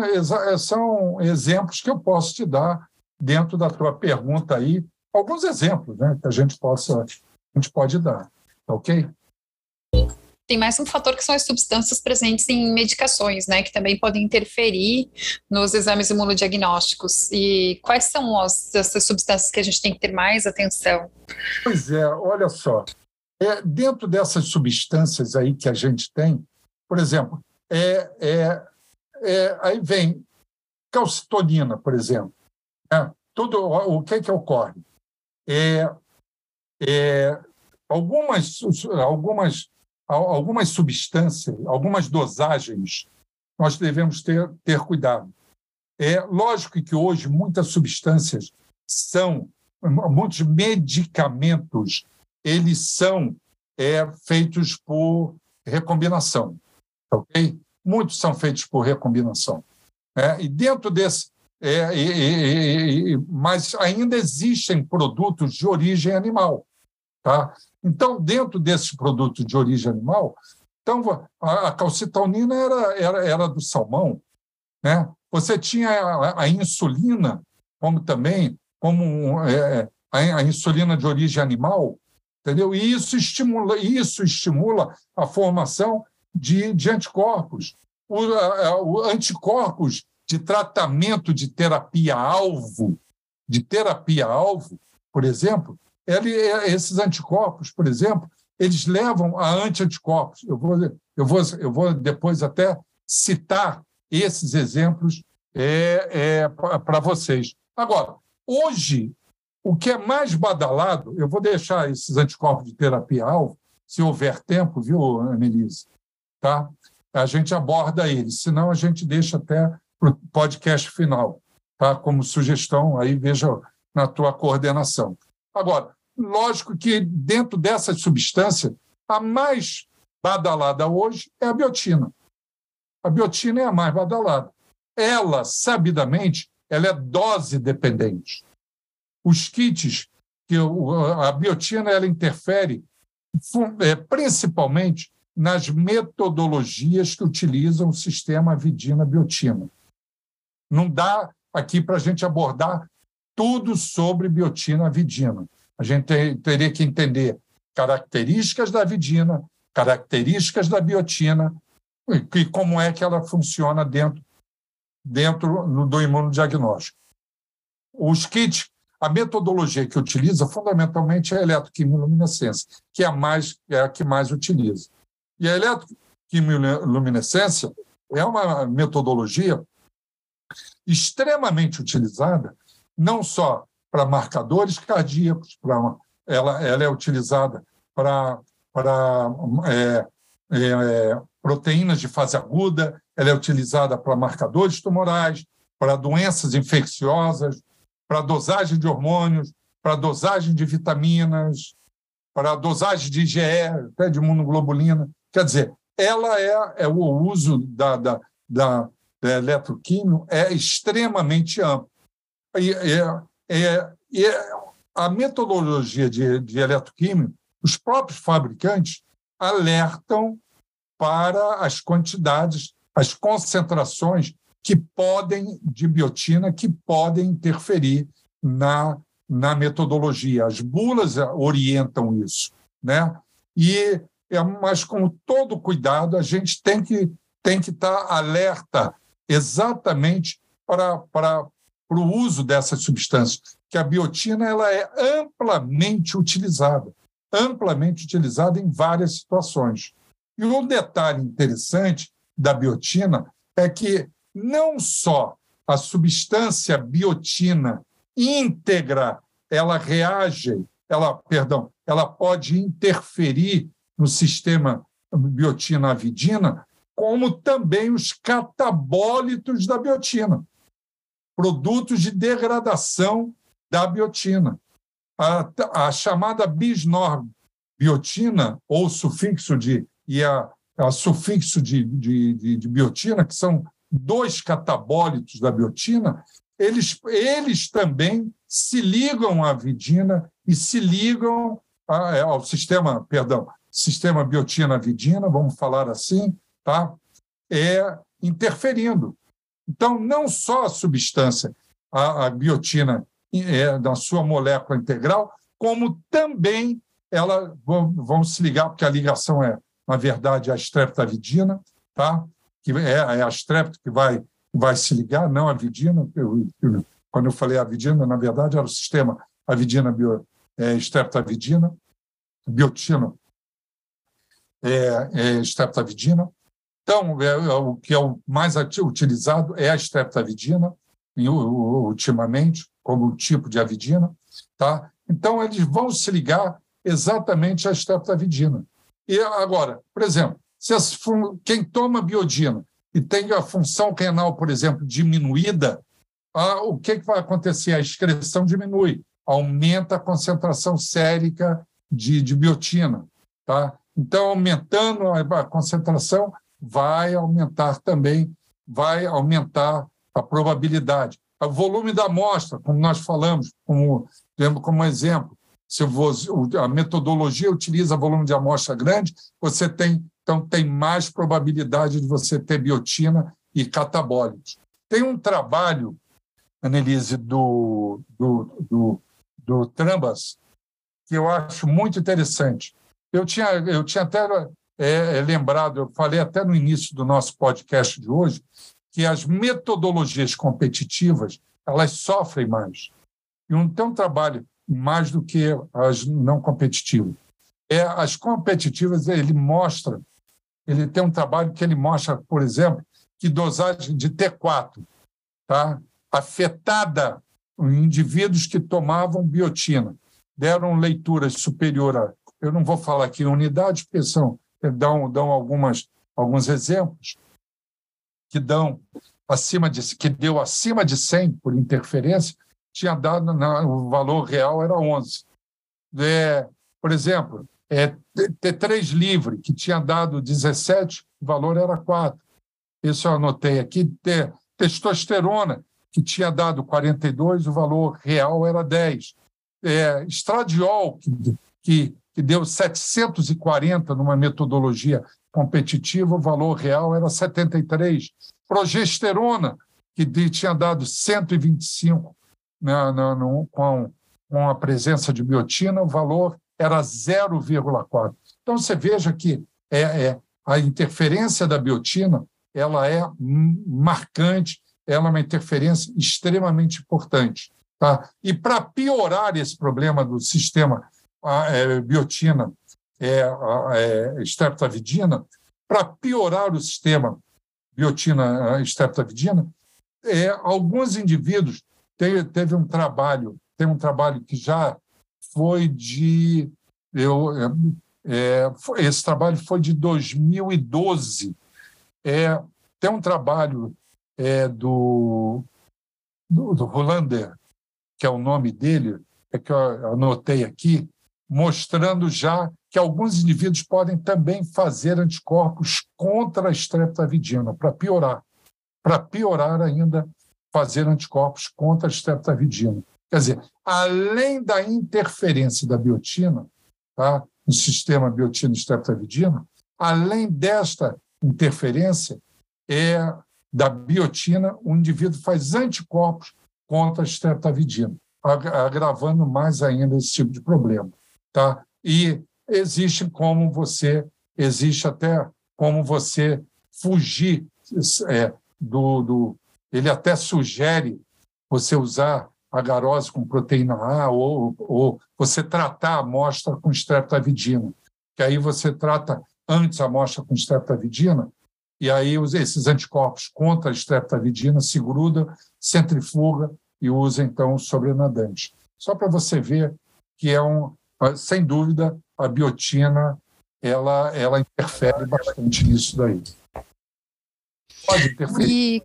são exemplos que eu posso te dar dentro da tua pergunta aí, alguns exemplos né, que a gente, possa, a gente pode dar. Tá ok? tem mais um fator que são as substâncias presentes em medicações, né, que também podem interferir nos exames imunodiagnósticos. E quais são as, essas substâncias que a gente tem que ter mais atenção? Pois é, olha só. É, dentro dessas substâncias aí que a gente tem, por exemplo, é, é, é aí vem calcitonina, por exemplo. Né? Tudo, o que, é que ocorre? É, é, algumas, algumas algumas substâncias, algumas dosagens, nós devemos ter, ter cuidado. É lógico que hoje muitas substâncias são, muitos medicamentos, eles são é, feitos por recombinação, ok? Muitos são feitos por recombinação. É, e dentro desse, é, mas ainda existem produtos de origem animal, tá? Então, dentro desses produtos de origem animal, então, a calcitonina era, era, era do salmão. Né? Você tinha a, a insulina, como também, como é, a, a, insulina de origem animal, entendeu? E isso estimula, isso estimula a formação de, de anticorpos. O, a, o anticorpos de tratamento de terapia-alvo, de terapia-alvo, por exemplo, ele, é, esses anticorpos, por exemplo, eles levam a anti-anticorpos. Eu vou, eu, vou, eu vou depois até citar esses exemplos é, é, para vocês. Agora, hoje, o que é mais badalado, eu vou deixar esses anticorpos de terapia-alvo, se houver tempo, viu, Annelise? Tá? A gente aborda eles, senão a gente deixa até para o podcast final, tá? como sugestão, aí veja na tua coordenação. Agora, Lógico que dentro dessa substância, a mais badalada hoje é a biotina. A biotina é a mais badalada. Ela, sabidamente, ela é dose dependente. Os kits, que a biotina ela interfere é, principalmente nas metodologias que utilizam o sistema vidina-biotina. Não dá aqui para a gente abordar tudo sobre biotina-vidina. A gente teria que entender características da vidina, características da biotina e, como é que ela funciona dentro, dentro do imunodiagnóstico. Os kits, a metodologia que utiliza fundamentalmente é a eletroquimiluminescência, que é a, mais, é a que mais utiliza. E a eletroquimiluminescência é uma metodologia extremamente utilizada, não só para marcadores cardíacos, pra, ela, ela é utilizada para, é, é, proteínas de fase aguda, ela é utilizada para marcadores tumorais, para doenças infecciosas, para dosagem de hormônios, para dosagem de vitaminas, para dosagem de IgE, até de imunoglobulina. Quer dizer, ela é, é o uso da, da, da, da eletroquímio é extremamente amplo. E, é, e a metodologia de, de eletroquímica, os próprios fabricantes alertam para as quantidades, as concentrações que podem de biotina que podem interferir na, na metodologia. As bulas orientam isso, né? E é, mas com todo cuidado a gente tem que tem que estar alerta exatamente para, para para o uso dessas substâncias, que a biotina ela é amplamente utilizada, amplamente utilizada em várias situações. E um detalhe interessante da biotina é que não só a substância biotina íntegra, ela reage, ela, perdão, ela pode interferir no sistema biotina-avidina, como também os catabólitos da biotina, produtos de degradação da biotina. A, a chamada bisnorbiotina, ou sufixo de, e a, a sufixo de, de, de, de biotina, que são dois catabólitos da biotina, eles, eles também se ligam à vidina e se ligam a, é, ao sistema, perdão, sistema biotina-vidina, vamos falar assim, tá? é interferindo. Então, não só a substância, a, a biotina é, da sua molécula integral, como também ela vão se ligar, porque a ligação é, na verdade, a streptavidina, tá? que é, é a strepto que vai, vai se ligar, não a vidina. Eu, eu, quando eu falei a vidina, na verdade, era o sistema avidina bio, é, biotina é, é. Então, é, é, o que é o mais utilizado é a streptavidina, ultimamente, como tipo de avidina. Tá? Então, eles vão se ligar exatamente à streptavidina. E agora, por exemplo, se as, quem toma biodina e tem a função renal, por exemplo, diminuída, ah, o que, que vai acontecer? A excreção diminui, aumenta a concentração sérica de, de biotina. Tá? Então, aumentando a concentração, vai aumentar também, vai aumentar a probabilidade. O volume da amostra, como nós falamos, como, como exemplo, se a metodologia utiliza volume de amostra grande, você tem então tem mais probabilidade de você ter biotina e catabólicos. Tem um trabalho, Annelise, do, do, do, do Trambas, que eu acho muito interessante. Eu tinha, eu tinha até é, é, lembrado, eu falei até no início do nosso podcast de hoje, que as metodologias competitivas elas sofrem mais. E um, tem um trabalho mais do que as não competitivas. É, as competitivas, ele mostra ele tem um trabalho que ele mostra, por exemplo, que dosagem de T4, tá? afetada indivíduos que tomavam biotina, deram leituras superior a. Eu não vou falar aqui em unidades, porque são, dão, dão algumas, alguns exemplos que dão acima de que deu acima de 100 por interferência, tinha dado na, o valor real era 11. É, por exemplo, é, T3 livre, que tinha dado 17, o valor era 4. Isso eu anotei aqui. T, testosterona, que tinha dado 42, o valor real era 10. É, estradiol, que, que, que deu 740 numa metodologia competitiva, o valor real era 73. Progesterona, que tinha dado 125 né, no, no, com, com a presença de biotina, o valor era 0,4. Então, você veja que é, é, a interferência da biotina ela é marcante, ela é uma interferência extremamente importante. Tá? E para piorar esse problema do sistema a, é, biotina, é, é, streptavidina, para piorar o sistema biotina streptavidina, é, alguns indivíduos teve, teve um trabalho, tem um trabalho que já foi de. Eu, é, é esse trabalho foi de 2012. É, tem um trabalho é, do, do, do Rolander, que é o nome dele, é que eu anotei aqui, mostrando já que alguns indivíduos podem também fazer anticorpos contra a streptavidina, para piorar. Para piorar ainda, fazer anticorpos contra a streptavidina. Quer dizer, além da interferência da biotina, tá, no sistema biotina-streptavidina, além desta interferência é da biotina, o indivíduo faz anticorpos contra a streptavidina, agravando mais ainda esse tipo de problema. Tá? E existe como você, existe até como você fugir é, do, do. Ele até sugere você usar agarose com proteína A ou, ou você tratar a amostra com streptavidina, que aí você trata antes a amostra com streptavidina, e aí esses anticorpos contra a streptavidina se grudam, centrifuga e usa então o sobrenadante. Só para você ver que é um, sem dúvida, a biotina ela, ela interfere bastante nisso daí. Pode interferir. E,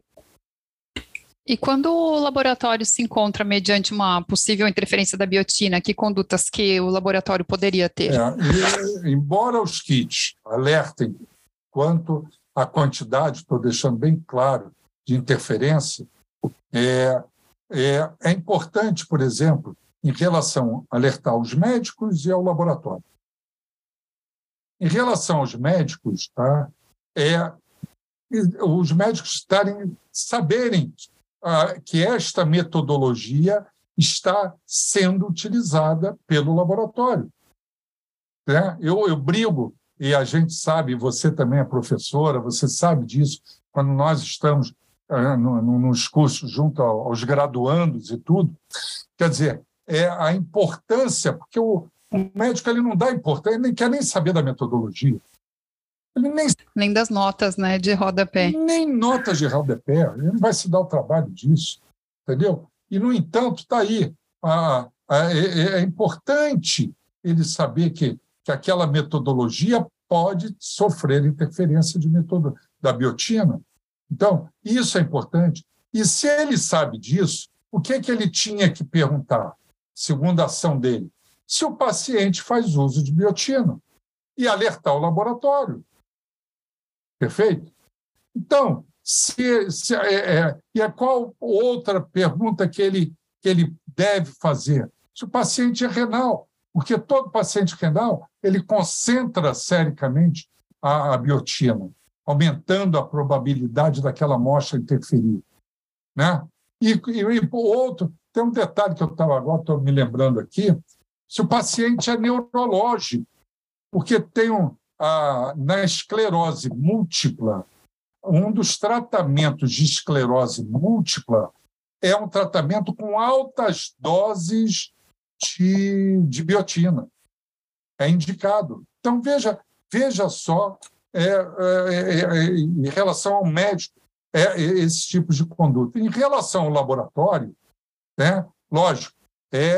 e quando o laboratório se encontra mediante uma possível interferência da biotina, que condutas que o laboratório poderia ter? É, e, embora os kits alertem quanto à quantidade, estou deixando bem claro, de interferência, é, é, é importante, por exemplo, em relação a alertar os médicos e ao laboratório. Em relação aos médicos, tá, é os médicos estarem saberem ah, que esta metodologia está sendo utilizada pelo laboratório. Né? Eu, eu brigo, e a gente sabe, você também é professora, você sabe disso, quando nós estamos ah, no, nos cursos junto aos graduandos e tudo. Quer dizer, é a importância, porque o, o médico ele não dá importância, ele nem quer nem saber da metodologia. Ele nem, nem das notas né, de rodapé. Nem notas de rodapé. Ele não vai se dar o trabalho disso. Entendeu? E, no entanto, está aí. A, a, é, é, importante ele saber que, que aquela metodologia pode sofrer interferência de metodo, da biotina. Então, isso é importante. E se ele sabe disso, o que, é que ele tinha que perguntar? Segundo a ação dele, se o paciente faz uso de biotina e alertar o laboratório. Perfeito? Então, se, se é, é, e a qual outra pergunta que ele, que ele deve fazer? Se o paciente é renal, porque todo paciente renal ele concentra sericamente a, a biotina, aumentando a probabilidade daquela amostra interferir. Né? E, e, e outro, tem um detalhe que eu estava agora, estou me lembrando aqui, se o paciente é neurológico, porque tem um, a, na esclerose múltipla, um dos tratamentos de esclerose múltipla é um tratamento com altas doses de, de biotina. É indicado. Então, veja, veja só, é, é, é, é em relação ao médico, é, esses tipos de conduta. Em relação ao laboratório, né? Lógico, é,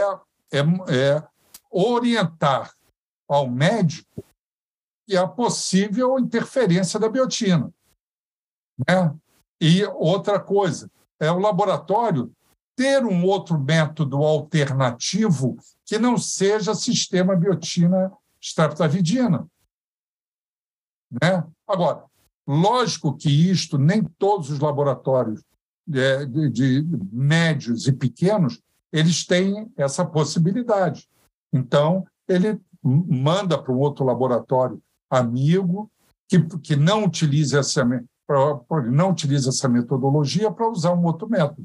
é, é orientar ao médico e a possível interferência da biotina. Né? E outra coisa, é o laboratório ter um outro método alternativo que não seja sistema biotina streptavidina. Né? Agora, lógico que isto nem todos os laboratórios de, de médios e pequenos, eles têm essa possibilidade. Então, ele manda para um outro laboratório amigo que, que não utilize essa não utiliza essa metodologia para usar um outro método.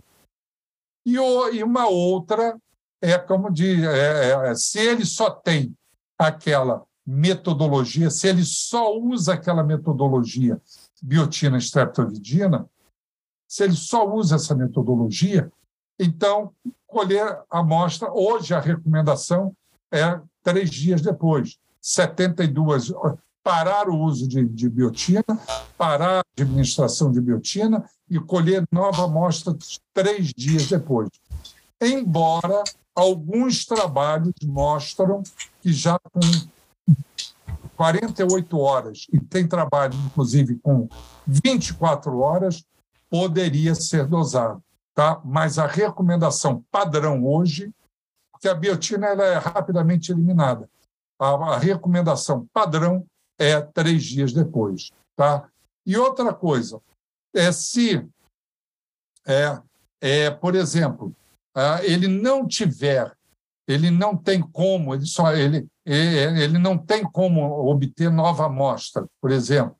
E, e uma outra é como de é, é, se ele só tem aquela metodologia, se ele só usa aquela metodologia biotina streptovidina, se ele só usa essa metodologia, então colher a amostra. Hoje a recomendação é três dias depois, 72 parar o uso de, de biotina, parar a administração de biotina e colher nova amostra três dias depois. Embora alguns trabalhos mostram que já com 48 horas, e tem trabalho, inclusive, com 24 horas, poderia ser dosado. Tá? Mas a recomendação padrão hoje, que a biotina ela é rapidamente eliminada. A, a recomendação padrão é três dias depois. Tá? E outra coisa, é se, é, é, por exemplo, ele não tiver, ele não tem como, ele só ele, ele não tem como obter nova amostra, por exemplo.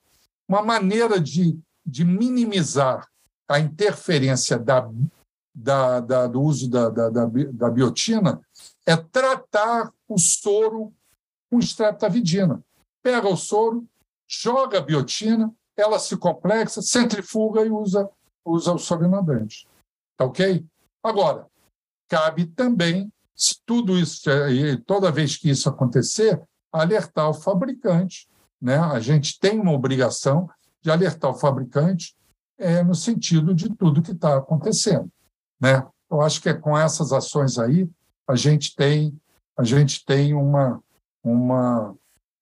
Uma maneira de, de minimizar a interferência da, da, da do uso da, da, da, biotina é tratar o soro com streptavidina. Pega o soro, joga a biotina, ela se complexa, centrifuga e usa, usa o sobrenadante. Tá ok? Agora, cabe também, se tudo isso, toda vez que isso acontecer, alertar o fabricante. Né? A gente tem uma obrigação de alertar o fabricante é, no sentido de tudo que está acontecendo. Né? Eu acho que é com essas ações aí a gente tem a gente tem uma uma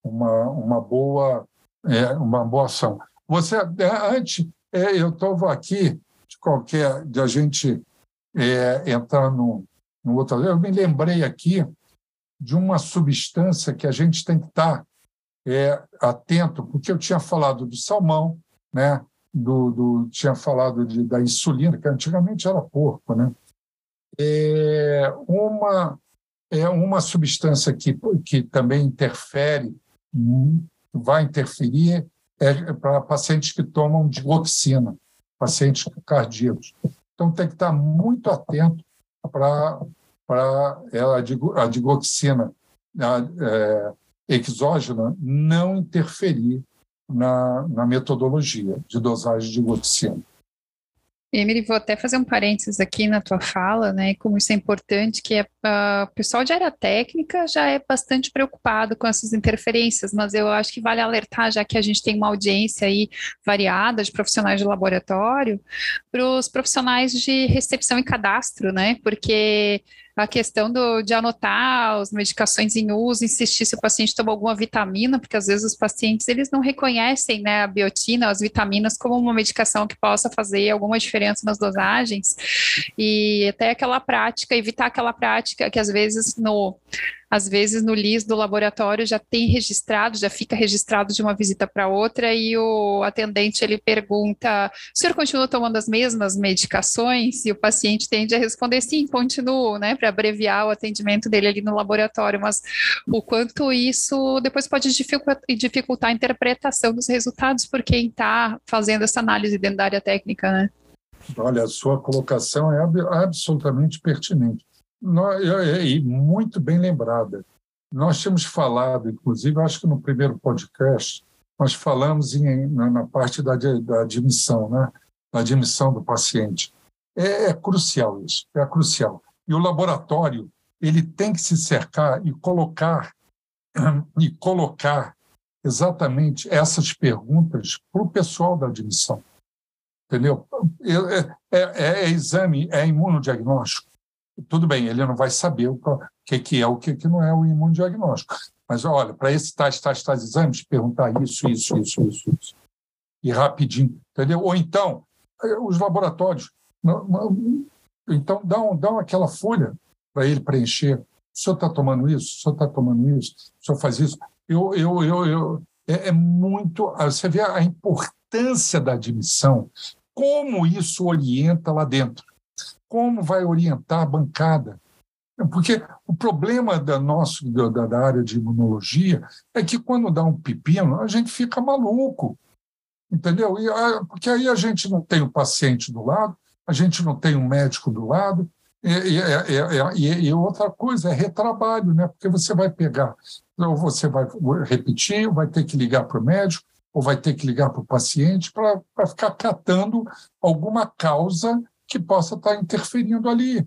uma, uma boa é, uma boa ação. Você é, antes é, eu estava aqui de qualquer de a gente é, entrar no, no outro eu me lembrei aqui de uma substância que a gente tem que estar é, atento, porque eu tinha falado do salmão, né? Do, do tinha falado de, da insulina, que antigamente era porco, né? É uma é uma substância que, que também interfere, vai interferir é para pacientes que tomam dioxina, pacientes cardíacos. Então tem que estar muito atento para para a digoxina é, exógena não interferir na, na metodologia de dosagem de digoxina. Emily, vou até fazer um parênteses aqui na tua fala, né? Como isso é importante, que é, uh, o pessoal de área técnica já é bastante preocupado com essas interferências, mas eu acho que vale alertar, já que a gente tem uma audiência aí variada de profissionais de laboratório, para os profissionais de recepção e cadastro, né? Porque a questão do, de anotar as medicações em uso, insistir se o paciente tomou alguma vitamina, porque às vezes os pacientes eles não reconhecem né, a biotina, as vitaminas, como uma medicação que possa fazer alguma diferença nas dosagens, e até aquela prática, evitar aquela prática que às vezes no às vezes no LIS do laboratório já tem registrado, já fica registrado de uma visita para outra e o atendente ele pergunta: "O senhor continua tomando as mesmas medicações?" E o paciente tende a responder: "Sim, continuo", né, para abreviar o atendimento dele ali no laboratório, mas o quanto isso depois pode dificultar a interpretação dos resultados por quem está fazendo essa análise dentro da área técnica, né? Olha, a sua colocação é absolutamente pertinente e muito bem lembrada. Nós tínhamos falado, inclusive, acho que no primeiro podcast, nós falamos em, na, na, parte da, da admissão, né? da admissão do paciente. É, é, crucial isso, é crucial. E o laboratório ele tem que se cercar e colocar e colocar exatamente essas perguntas para o pessoal da admissão, entendeu? É, é, é, é exame, é imunodiagnóstico tudo bem, ele não vai saber o que, que é o que, que não é o imunodiagnóstico. Mas, olha, para esse tais, tais, tais exames, perguntar isso, isso, isso, isso, isso. E rapidinho, entendeu? Ou então, eh, os laboratórios. Então, dão, dão aquela folha para ele preencher. O senhor está tomando isso? O senhor está tomando isso? O senhor faz isso? Eu, eu, eu, eu, é, é muito. Ah, você vê a importância da admissão, como isso orienta lá dentro como vai orientar a bancada? Porque o problema da, nosso, da, da área de imunologia é que quando dá um pepino, a gente fica maluco, entendeu? E, porque aí a gente não tem o paciente do lado, a gente não tem um médico do lado, e, e, e, e, outra coisa é retrabalho, né? Porque você vai pegar, ou você vai repetir, ou vai ter que ligar para o médico, ou vai ter que ligar para o paciente para ficar catando alguma causa que possa estar interferindo ali.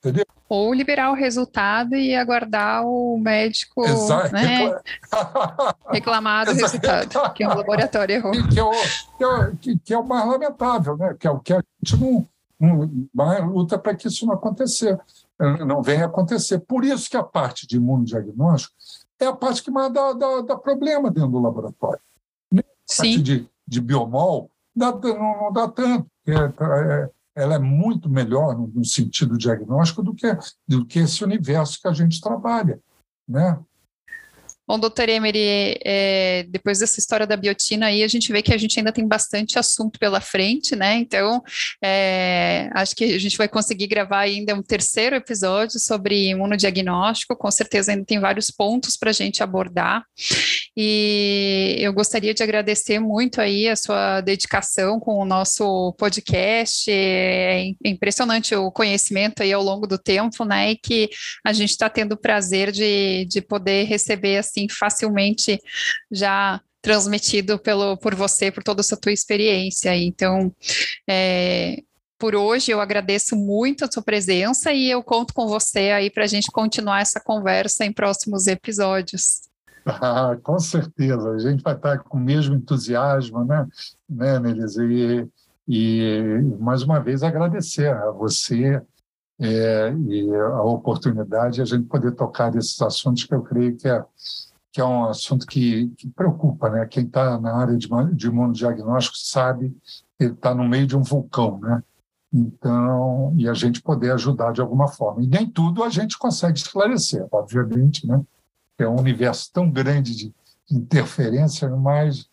Entendeu? Ou liberar o resultado e aguardar o médico Exato. Né, reclamar do resultado, que é um laboratório errou. Que é, o, que, é, que, que é o mais lamentável, né? que é o que a gente não, não luta para que isso não aconteça, não venha acontecer. Por isso que a parte de imunodiagnóstico é a parte que mais dá, dá, dá problema dentro do laboratório. A parte Sim. de, de biomol dá, não, não dá tanto. É, é, ela é muito melhor no, sentido diagnóstico do que, do que esse universo que a gente trabalha. Né? Bom, doutor Emery, é, depois dessa história da biotina aí, a gente vê que a gente ainda tem bastante assunto pela frente, né? Então, é, acho que a gente vai conseguir gravar ainda um terceiro episódio sobre imunodiagnóstico, com certeza ainda tem vários pontos para a gente abordar. E eu gostaria de agradecer muito aí a sua dedicação com o nosso podcast. É impressionante o conhecimento aí ao longo do tempo, né? E que a gente está tendo o prazer de, de poder receber assim facilmente já transmitido pelo, por você, por toda essa tua experiência. Então, é, por hoje eu agradeço muito a sua presença e eu conto com você aí para a gente continuar essa conversa em próximos episódios. Ah, com certeza, a gente vai estar com o mesmo entusiasmo, né, né Melissa? E, e mais uma vez agradecer a você é, e a oportunidade de a gente poder tocar desses assuntos que eu creio que é, que é um assunto que, que preocupa, né? Quem está na área de, de imunodiagnóstico sabe que está no meio de um vulcão, né? Então, e a gente poder ajudar de alguma forma. E nem tudo a gente consegue esclarecer, obviamente, né? É um universo tão grande de interferência, mas,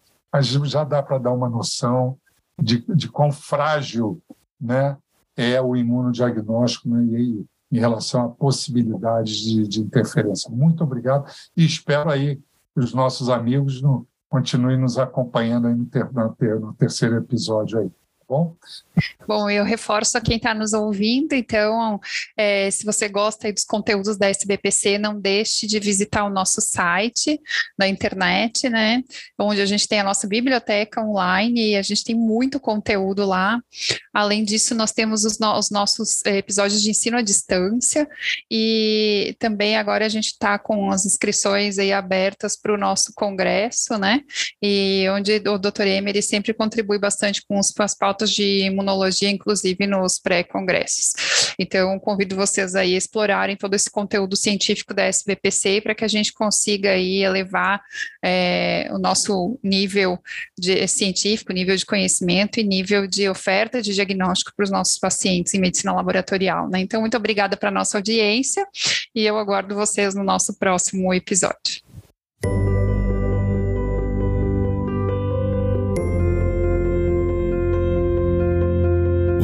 já dá para dar uma noção de, de quão frágil né, é o imunodiagnóstico né, e, em relação a possibilidades de, de, interferência. Muito obrigado e espero aí que os nossos amigos no, continuem nos acompanhando aí no, ter, no terceiro episódio aí bom? Bom, eu reforço a quem está nos ouvindo, então, é, se você gosta dos conteúdos da SBPC, não deixe de visitar o nosso site na internet, né? Onde a gente tem a nossa biblioteca online e a gente tem muito conteúdo lá. Além disso, nós temos os, no os nossos episódios de ensino à distância e também agora a gente está com as inscrições aí abertas para o nosso congresso, né? E onde o Dr. Emery sempre contribui bastante com os, as pautas pautas de imunologia, inclusive nos pré-congressos. Então, convido vocês aí a explorarem todo esse conteúdo científico da SBPC para que a gente consiga aí elevar é, o nosso nível de, científico, nível de conhecimento e nível de oferta de diagnóstico para os nossos pacientes em medicina laboratorial. Né? Então, muito obrigada para a nossa audiência e eu aguardo vocês no nosso próximo episódio.